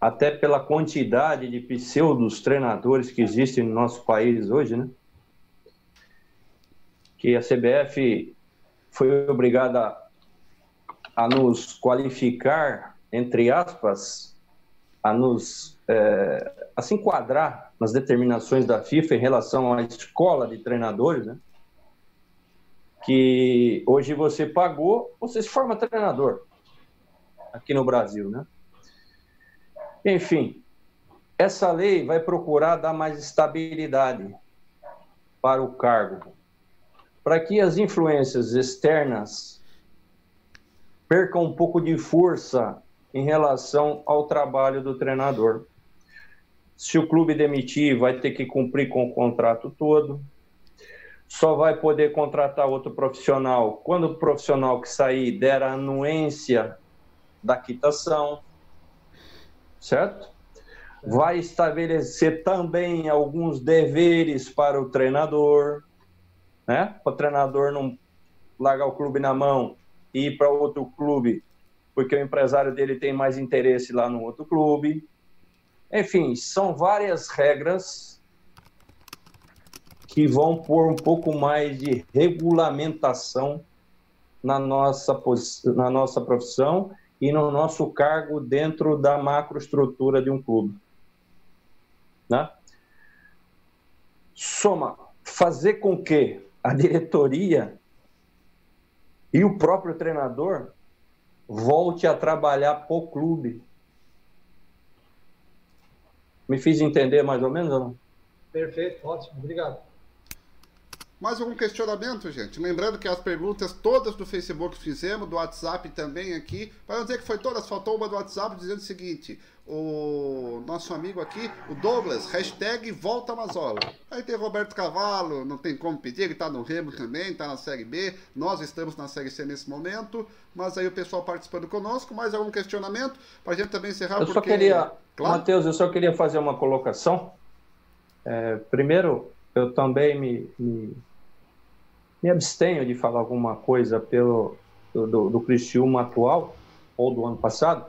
Até pela quantidade de pseudos treinadores que existem no nosso país hoje, né? Que a CBF foi obrigada a nos qualificar, entre aspas, a nos é, a se enquadrar nas determinações da FIFA em relação à escola de treinadores, né? Que hoje você pagou, você se forma treinador aqui no Brasil, né? Enfim, essa lei vai procurar dar mais estabilidade para o cargo, para que as influências externas percam um pouco de força em relação ao trabalho do treinador. Se o clube demitir, vai ter que cumprir com o contrato todo. Só vai poder contratar outro profissional quando o profissional que sair der a anuência da quitação certo? Vai estabelecer também alguns deveres para o treinador, né? Para o treinador não largar o clube na mão e ir para outro clube, porque o empresário dele tem mais interesse lá no outro clube. Enfim, são várias regras que vão pôr um pouco mais de regulamentação na nossa, na nossa profissão e no nosso cargo dentro da macroestrutura de um clube. Né? Soma, fazer com que a diretoria e o próprio treinador volte a trabalhar para o clube. Me fiz entender mais ou menos ou não? Perfeito, ótimo, obrigado. Mais algum questionamento, gente? Lembrando que as perguntas todas do Facebook fizemos, do WhatsApp também aqui. Para não dizer que foi todas, faltou uma do WhatsApp dizendo o seguinte: o nosso amigo aqui, o Douglas, hashtag Volta Mazola. Aí tem Roberto Cavalo, não tem como pedir, ele está no Remo também, está na Série B. Nós estamos na Série C nesse momento, mas aí o pessoal participando conosco. Mais algum questionamento? Para a gente também encerrar, eu porque... Só queria, claro. Matheus, eu só queria fazer uma colocação. É, primeiro, eu também me, me me abstenho de falar alguma coisa pelo do, do, Criciúma atual ou do ano passado,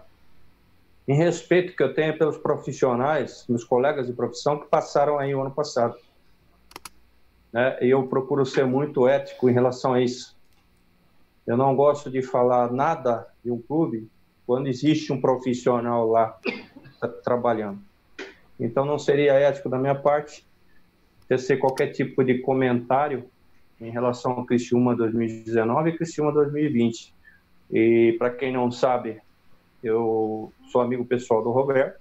em respeito que eu tenho pelos profissionais, meus colegas de profissão que passaram aí o ano passado. Né? E eu procuro ser muito ético em relação a isso. Eu não gosto de falar nada de um clube quando existe um profissional lá trabalhando. Então não seria ético da minha parte tecer qualquer tipo de comentário em relação ao Criciúma 2019 e Criciúma 2020. E para quem não sabe, eu sou amigo pessoal do Roberto.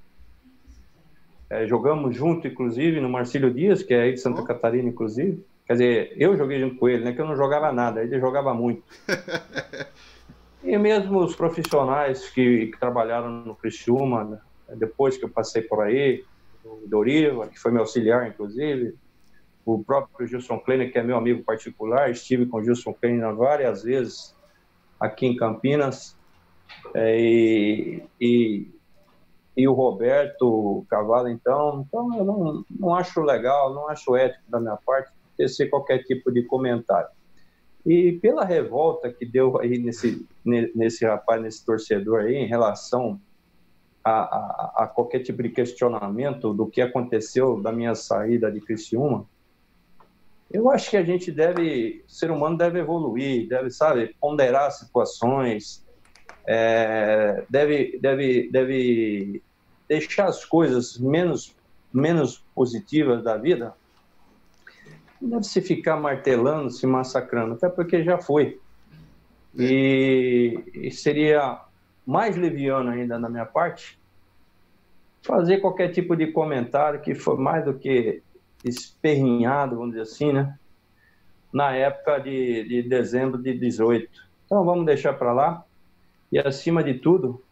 É, jogamos junto, inclusive, no Marcílio Dias, que é aí de Santa Catarina, inclusive. Quer dizer, eu joguei junto com ele, né? Que eu não jogava nada, ele jogava muito. e mesmo os profissionais que, que trabalharam no Criciúma, né? depois que eu passei por aí, o Doriva, que foi meu auxiliar, inclusive, o próprio Gilson Kleiner, que é meu amigo particular, estive com o Gilson Kleiner várias vezes aqui em Campinas, é, e, e, e, o Roberto Cavalo, então, então eu não, não acho legal, não acho ético da minha parte tecer qualquer tipo de comentário. E pela revolta que deu aí nesse, nesse rapaz, nesse torcedor aí, em relação a, a, a, qualquer tipo de questionamento do que aconteceu da minha saída de Criciúma, eu acho que a gente deve, o ser humano deve evoluir, deve, sabe, ponderar situações, é, deve, deve, deve deixar as coisas menos, menos positivas da vida. Não deve se ficar martelando, se massacrando, até porque já foi. E, e seria mais leviano ainda na minha parte, fazer qualquer tipo de comentário que foi mais do que esperrinhado, vamos dizer assim, né? Na época de, de dezembro de 18. Então vamos deixar para lá. E acima de tudo,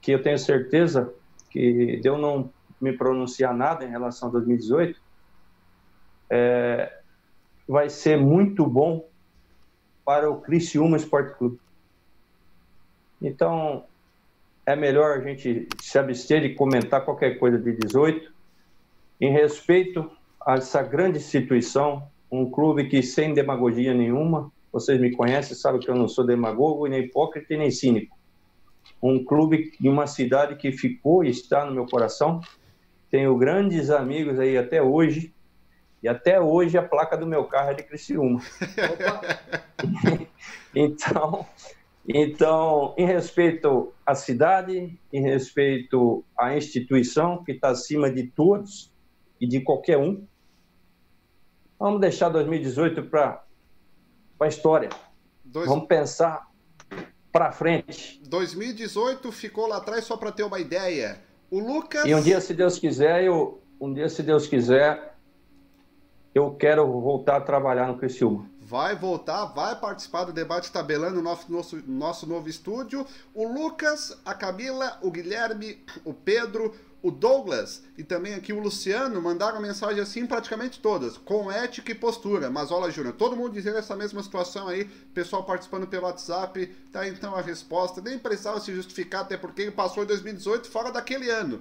que eu tenho certeza que de eu não me pronunciar nada em relação a 2018, é, vai ser muito bom para o Criciúma Esporte Clube. Então, é melhor a gente se abster de comentar qualquer coisa de 18, em respeito a essa grande instituição, um clube que sem demagogia nenhuma, vocês me conhecem, sabem que eu não sou demagogo, nem hipócrita, nem cínico. Um clube de uma cidade que ficou e está no meu coração. Tenho grandes amigos aí até hoje, e até hoje a placa do meu carro é de Criciúma. então, então, em respeito à cidade, em respeito à instituição que está acima de todos e de qualquer um, vamos deixar 2018 para a história. Dois... Vamos pensar para frente. 2018 ficou lá atrás só para ter uma ideia. O Lucas. E um dia, se Deus quiser, eu um dia, se Deus quiser, eu quero voltar a trabalhar no Criciúma vai voltar, vai participar do debate tabelando no nosso, nosso, nosso novo estúdio. O Lucas, a Camila, o Guilherme, o Pedro, o Douglas e também aqui o Luciano mandaram mensagem assim praticamente todas, com ética e postura. Mas olha, Júnior, todo mundo dizendo essa mesma situação aí, pessoal participando pelo WhatsApp, tá então a resposta. Nem precisava se justificar, até porque ele passou em 2018 fora daquele ano.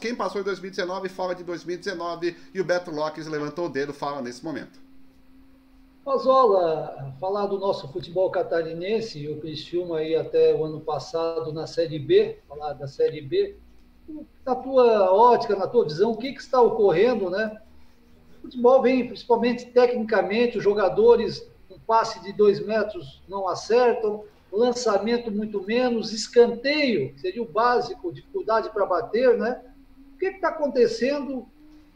Quem passou em 2019 fora de 2019 e o Beto Lopes levantou o dedo, fala nesse momento. Pazola, falar do nosso futebol catarinense, o Criciúma aí até o ano passado na Série B, falar da Série B, na tua ótica, na tua visão, o que, que está ocorrendo, né? O futebol vem, principalmente tecnicamente, os jogadores um passe de dois metros não acertam, lançamento muito menos, escanteio, seria o básico, dificuldade para bater, né? O que está acontecendo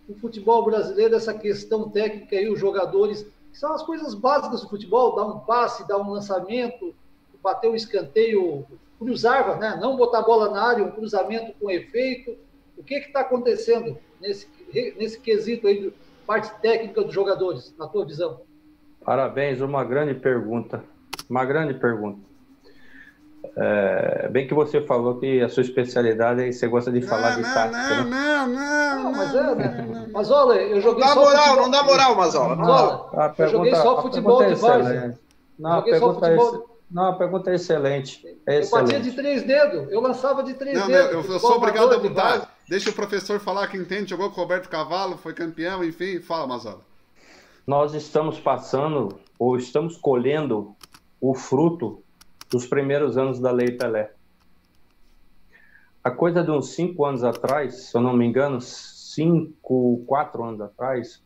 no futebol brasileiro, essa questão técnica aí, os jogadores são as coisas básicas do futebol, dar um passe, dar um lançamento, bater um escanteio, cruzar, né? não botar a bola na área, um cruzamento com efeito. O que está acontecendo nesse, nesse quesito aí, parte técnica dos jogadores, na tua visão? Parabéns, uma grande pergunta. Uma grande pergunta. É, bem que você falou que a sua especialidade é você gosta de falar não, de tática. Não, né? não, não, não, mas é, né? Mas olha, eu joguei não dá moral, futebol... Não dá moral, Mazola. Não. A pergunta, eu joguei só futebol de base. Não, a pergunta, futebol... é, não, a pergunta é excelente. É eu excelente. batia de três dedos, eu lançava de três não, dedos. Não, eu, eu sou obrigado a mudar. Deixa o professor falar que entende, jogou com o Roberto Cavalo, foi campeão, enfim, fala, Mazola. Nós estamos passando, ou estamos colhendo o fruto dos primeiros anos da Lei Pelé. A coisa de uns cinco anos atrás, se eu não me engano, cinco, quatro anos atrás,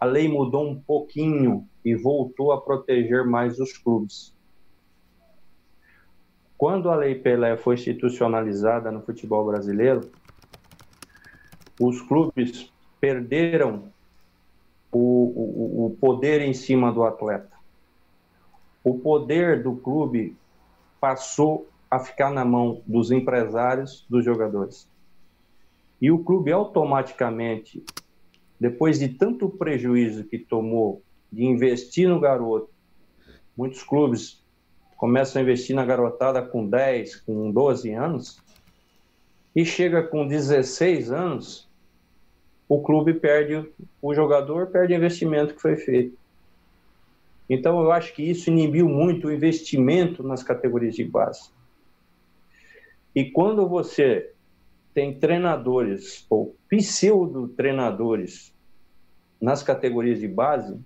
a lei mudou um pouquinho e voltou a proteger mais os clubes. Quando a Lei Pelé foi institucionalizada no futebol brasileiro, os clubes perderam o, o, o poder em cima do atleta. O poder do clube passou a ficar na mão dos empresários, dos jogadores. E o clube automaticamente, depois de tanto prejuízo que tomou de investir no garoto, muitos clubes começam a investir na garotada com 10, com 12 anos, e chega com 16 anos, o clube perde, o jogador perde o investimento que foi feito. Então, eu acho que isso inibiu muito o investimento nas categorias de base. E quando você tem treinadores ou pseudo-treinadores nas categorias de base,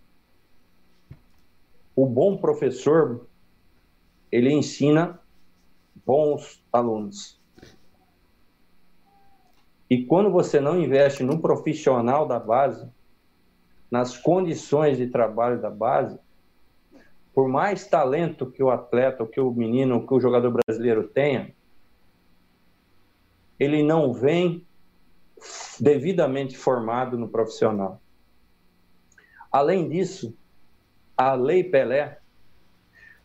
o bom professor ele ensina bons alunos. E quando você não investe no profissional da base, nas condições de trabalho da base, por mais talento que o atleta, que o menino, que o jogador brasileiro tenha, ele não vem devidamente formado no profissional. Além disso, a Lei Pelé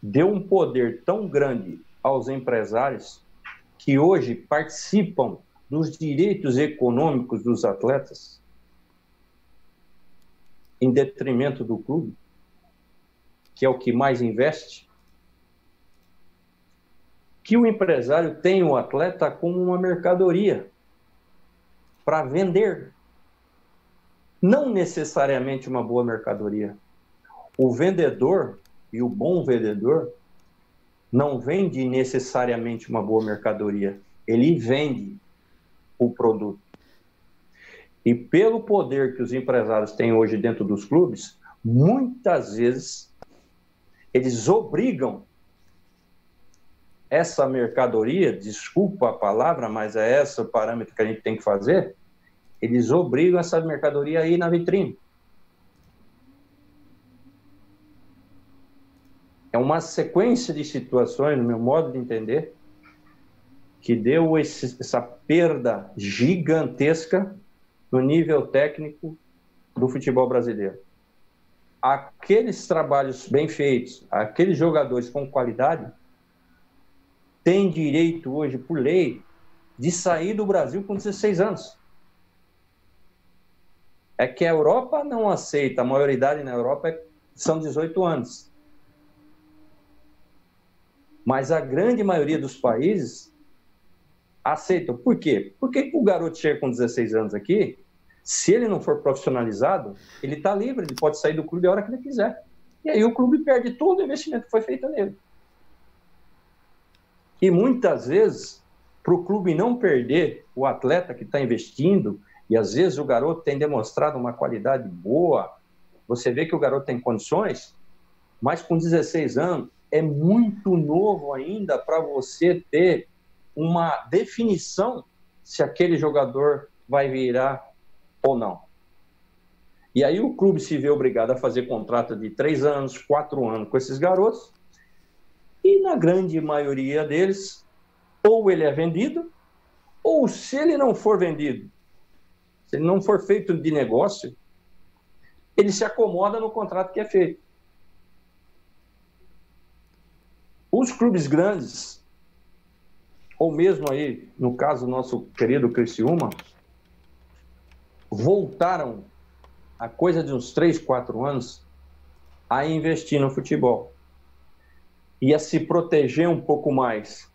deu um poder tão grande aos empresários que hoje participam dos direitos econômicos dos atletas em detrimento do clube, que é o que mais investe, que o empresário tem o atleta como uma mercadoria para vender. Não necessariamente uma boa mercadoria. O vendedor e o bom vendedor não vende necessariamente uma boa mercadoria, ele vende o produto. E pelo poder que os empresários têm hoje dentro dos clubes, muitas vezes eles obrigam essa mercadoria, desculpa a palavra, mas é esse o parâmetro que a gente tem que fazer, eles obrigam essa mercadoria a ir na vitrine. É uma sequência de situações, no meu modo de entender, que deu esse, essa perda gigantesca no nível técnico do futebol brasileiro. Aqueles trabalhos bem feitos, aqueles jogadores com qualidade, têm direito hoje, por lei, de sair do Brasil com 16 anos. É que a Europa não aceita, a maioridade na Europa é, são 18 anos. Mas a grande maioria dos países aceitam. Por quê? Porque o garoto chega com 16 anos aqui, se ele não for profissionalizado, ele está livre, ele pode sair do clube a hora que ele quiser. E aí o clube perde todo o investimento que foi feito nele. E muitas vezes, para o clube não perder o atleta que está investindo, e às vezes o garoto tem demonstrado uma qualidade boa, você vê que o garoto tem condições, mas com 16 anos, é muito novo ainda para você ter uma definição se aquele jogador vai virar ou não. E aí o clube se vê obrigado a fazer contrato de três anos, quatro anos com esses garotos, e na grande maioria deles, ou ele é vendido, ou se ele não for vendido, se ele não for feito de negócio, ele se acomoda no contrato que é feito. Os clubes grandes, ou mesmo aí, no caso nosso querido Criciúma, voltaram a coisa de uns 3, 4 anos a investir no futebol e a se proteger um pouco mais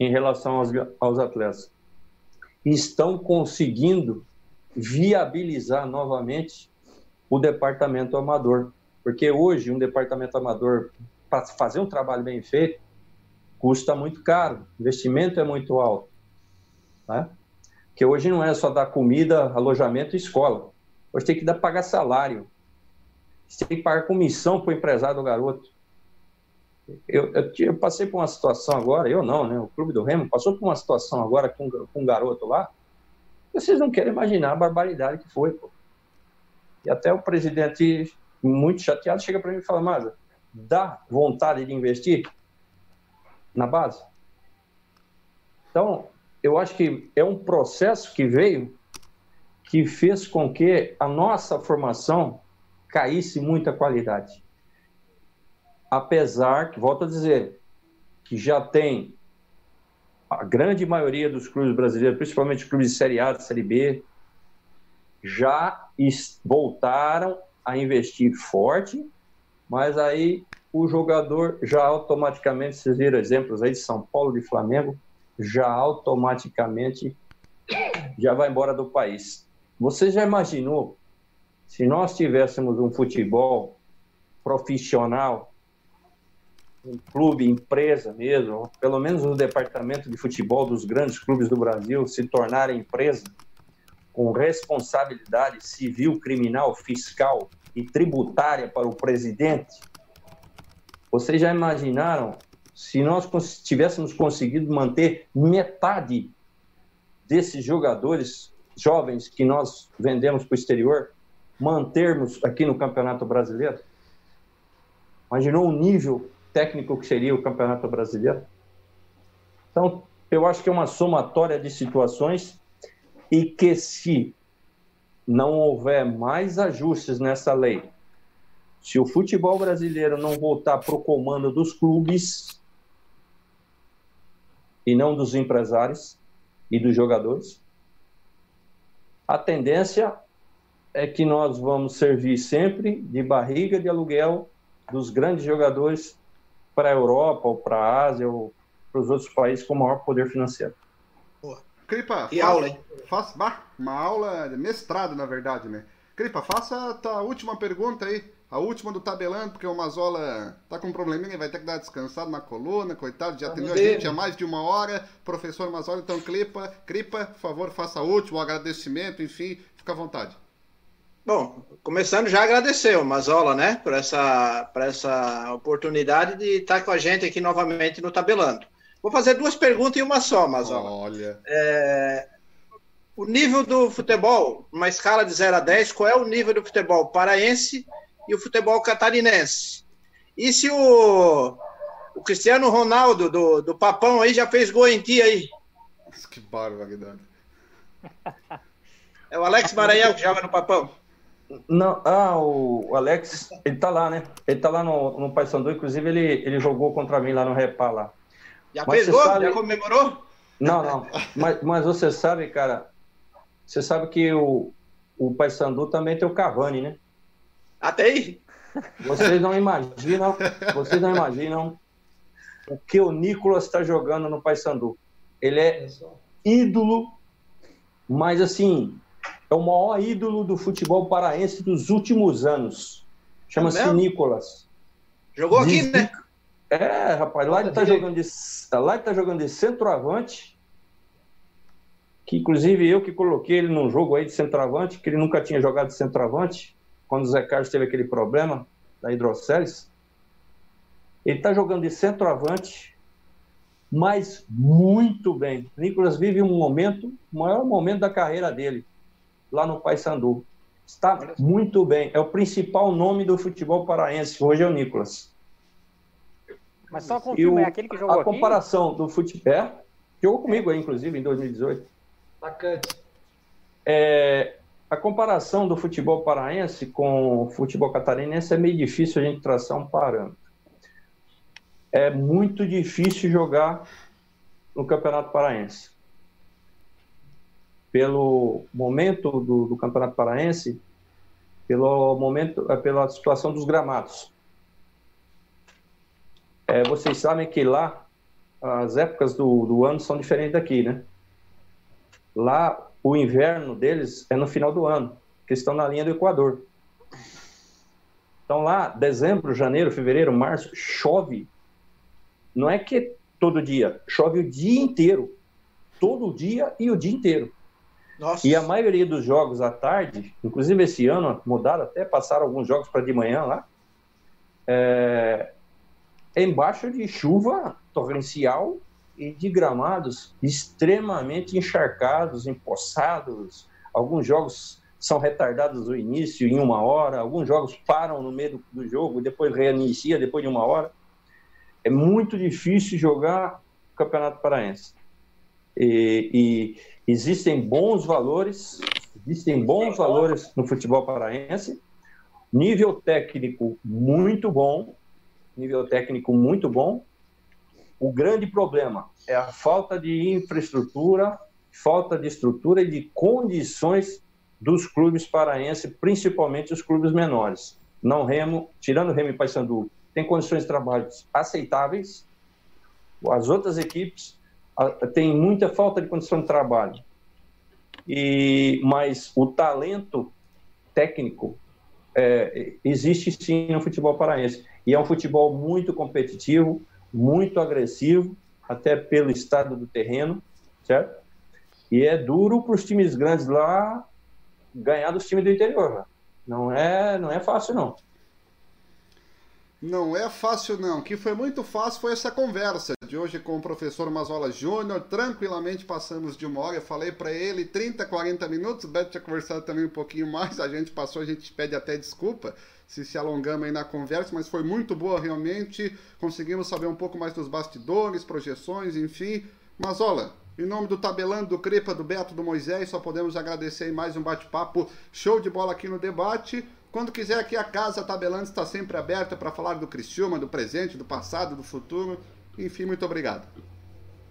em relação aos, aos atletas. Estão conseguindo viabilizar novamente o departamento amador. Porque hoje um departamento amador para fazer um trabalho bem feito, custa muito caro, investimento é muito alto. Né? Que hoje não é só dar comida, alojamento e escola. Hoje tem que dar, pagar salário. Você tem que pagar comissão para o empresário do garoto. Eu, eu, eu, passei por uma situação agora, eu não, né? O Clube do Remo passou por uma situação agora com, com um garoto lá. Vocês não querem imaginar a barbaridade que foi, pô. E até o presidente, muito chateado, chega para mim e fala: Maza, dá vontade de investir na base? Então, eu acho que é um processo que veio que fez com que a nossa formação caísse muita qualidade. Apesar que, volto a dizer, que já tem a grande maioria dos clubes brasileiros, principalmente clubes de Série A, de Série B, já voltaram a investir forte mas aí o jogador já automaticamente, vocês viram exemplos aí de São Paulo, de Flamengo, já automaticamente já vai embora do país. Você já imaginou se nós tivéssemos um futebol profissional, um clube, empresa mesmo, pelo menos no departamento de futebol dos grandes clubes do Brasil, se tornarem empresa com responsabilidade civil, criminal, fiscal, e tributária para o presidente, vocês já imaginaram se nós tivéssemos conseguido manter metade desses jogadores jovens que nós vendemos para o exterior, mantermos aqui no Campeonato Brasileiro? Imaginou o nível técnico que seria o Campeonato Brasileiro? Então, eu acho que é uma somatória de situações e que se não houver mais ajustes nessa lei, se o futebol brasileiro não voltar para o comando dos clubes, e não dos empresários e dos jogadores. A tendência é que nós vamos servir sempre de barriga de aluguel dos grandes jogadores para a Europa ou para a Ásia ou para os outros países com maior poder financeiro. Cripa, que aula, hein? Faça, bah, uma aula de mestrado, na verdade, né? Cripa, faça a tua última pergunta aí. A última do tabelando, porque o Mazola tá com um probleminha, vai ter que dar descansado na coluna, coitado, já atendeu a gente há mais de uma hora. Professor Mazola, então, Cripa, Cripa, por favor, faça a última, o agradecimento, enfim, fica à vontade. Bom, começando já agradecer o Mazola, né, por essa, por essa oportunidade de estar com a gente aqui novamente no Tabelando. Vou fazer duas perguntas em uma só, Mazola. Olha. É, o nível do futebol, uma escala de 0 a 10, qual é o nível do futebol paraense e o futebol catarinense? E se o, o Cristiano Ronaldo do, do Papão aí já fez gol em ti aí? Que barbaridade. É o Alex Maranhão que joga no Papão. Não, ah, o Alex, ele tá lá, né? Ele tá lá no, no Paysandu, inclusive ele, ele jogou contra mim lá no Repá lá. Já mas gol? Sabe... Já comemorou? Não, não. mas, mas você sabe, cara, você sabe que o, o Paysandu também tem o Cavani, né? Até aí. Vocês não imaginam, vocês não imaginam o que o Nicolas está jogando no Paysandu. Ele é ídolo, mas assim, é o maior ídolo do futebol paraense dos últimos anos. Chama-se é Nicolas. Jogou aqui, né? É, rapaz, lá ele está jogando de lá ele tá jogando de centroavante. Que inclusive eu que coloquei ele num jogo aí de centroavante, que ele nunca tinha jogado de centroavante, quando o Zé Carlos teve aquele problema da hidrocélise. Ele está jogando de centroavante, mas muito bem. O Nicolas vive um momento, o maior momento da carreira dele lá no Paysandu. Está muito bem. É o principal nome do futebol paraense. Hoje é o Nicolas. Mas só confirma, é aquele que jogou A comparação aqui? do futebol... É, jogou comigo aí, inclusive, em 2018. Bacante. É, a comparação do futebol paraense com o futebol catarinense é meio difícil a gente traçar um parâmetro. É muito difícil jogar no Campeonato Paraense pelo momento do, do Campeonato Paraense, pelo momento, é, pela situação dos gramados. É, vocês sabem que lá as épocas do, do ano são diferentes daqui, né? Lá o inverno deles é no final do ano, que estão na linha do Equador. Então lá, dezembro, janeiro, fevereiro, março, chove. Não é que todo dia, chove o dia inteiro. Todo dia e o dia inteiro. Nossa. E a maioria dos jogos à tarde, inclusive esse ano mudaram até, passaram alguns jogos para de manhã lá, é, embaixo de chuva torrencial e de gramados extremamente encharcados, empoçados. Alguns jogos são retardados no início em uma hora, alguns jogos param no meio do, jogo, depois reinicia depois de uma hora. É muito difícil jogar Campeonato Paraense. E, e existem bons valores, existem bons valores no futebol paraense, nível técnico muito bom, nível técnico muito bom. O grande problema é a falta de infraestrutura, falta de estrutura e de condições dos clubes paraenses, principalmente os clubes menores. Não Remo, tirando Remo e Paysandu, tem condições de trabalho aceitáveis. As outras equipes tem muita falta de condição de trabalho. E, mas o talento técnico é, existe sim no futebol paraense. E é um futebol muito competitivo, muito agressivo, até pelo estado do terreno, certo? E é duro para os times grandes lá ganhar dos times do interior. Não é, não é fácil, não. Não é fácil não. O que foi muito fácil foi essa conversa de hoje com o professor Mazola Júnior. Tranquilamente passamos de uma hora. Eu falei para ele 30, 40 minutos. O Beto tinha conversado também um pouquinho mais. A gente passou, a gente pede até desculpa se se alongamos aí na conversa, mas foi muito boa realmente. Conseguimos saber um pouco mais dos bastidores, projeções, enfim. Mazola, em nome do Tabelando, do Crepa, do Beto, do Moisés, só podemos agradecer mais um bate-papo show de bola aqui no debate. Quando quiser aqui a casa Tabelando está sempre aberta para falar do Criciúma, do presente, do passado, do futuro. Enfim, muito obrigado.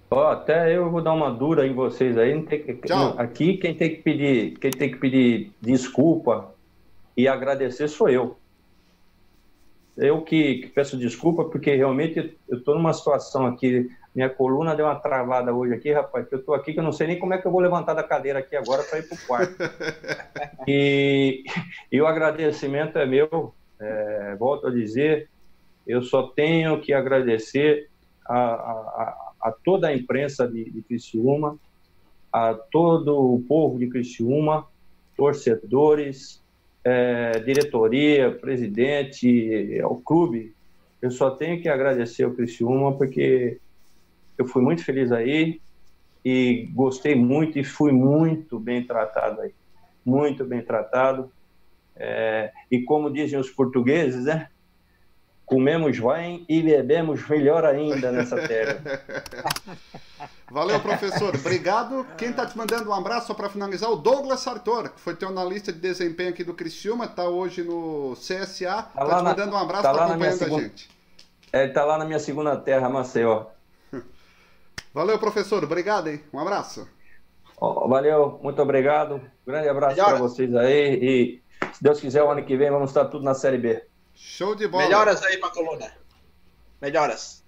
Ó, até eu vou dar uma dura em vocês aí. Não tem que, Tchau. aqui quem tem que pedir, quem tem que pedir desculpa e agradecer sou eu. Eu que, que peço desculpa porque realmente eu estou numa situação aqui. Minha coluna deu uma travada hoje aqui, rapaz. Que eu estou aqui que eu não sei nem como é que eu vou levantar da cadeira aqui agora para ir para o quarto. e, e o agradecimento é meu. É, volto a dizer, eu só tenho que agradecer a, a, a toda a imprensa de, de Criciúma, a todo o povo de Criciúma, torcedores, é, diretoria, presidente, ao clube. Eu só tenho que agradecer ao Criciúma porque eu fui muito feliz aí e gostei muito e fui muito bem tratado aí. Muito bem tratado. É, e como dizem os portugueses, né? Comemos bem e bebemos melhor ainda nessa terra. Valeu, professor. Obrigado. Quem está te mandando um abraço só para finalizar? O Douglas Sartor, que foi teu analista de desempenho aqui do Criciúma, está hoje no CSA. Está Tá te lá na- mandando um abraço, tá está na minha acompanhando a segunda- gente. É, Ele está lá na minha segunda terra, Maceió. Valeu, professor. Obrigado, hein? Um abraço. Ó, Valeu, muito obrigado. Grande abraço para vocês aí. E se Deus quiser, o ano que vem vamos estar tudo na Série B. Show de bola. Melhoras aí pra coluna. Melhoras.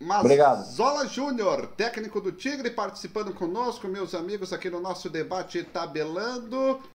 Obrigado. Mazola Júnior, técnico do Tigre, participando conosco, meus amigos, aqui no nosso debate tabelando.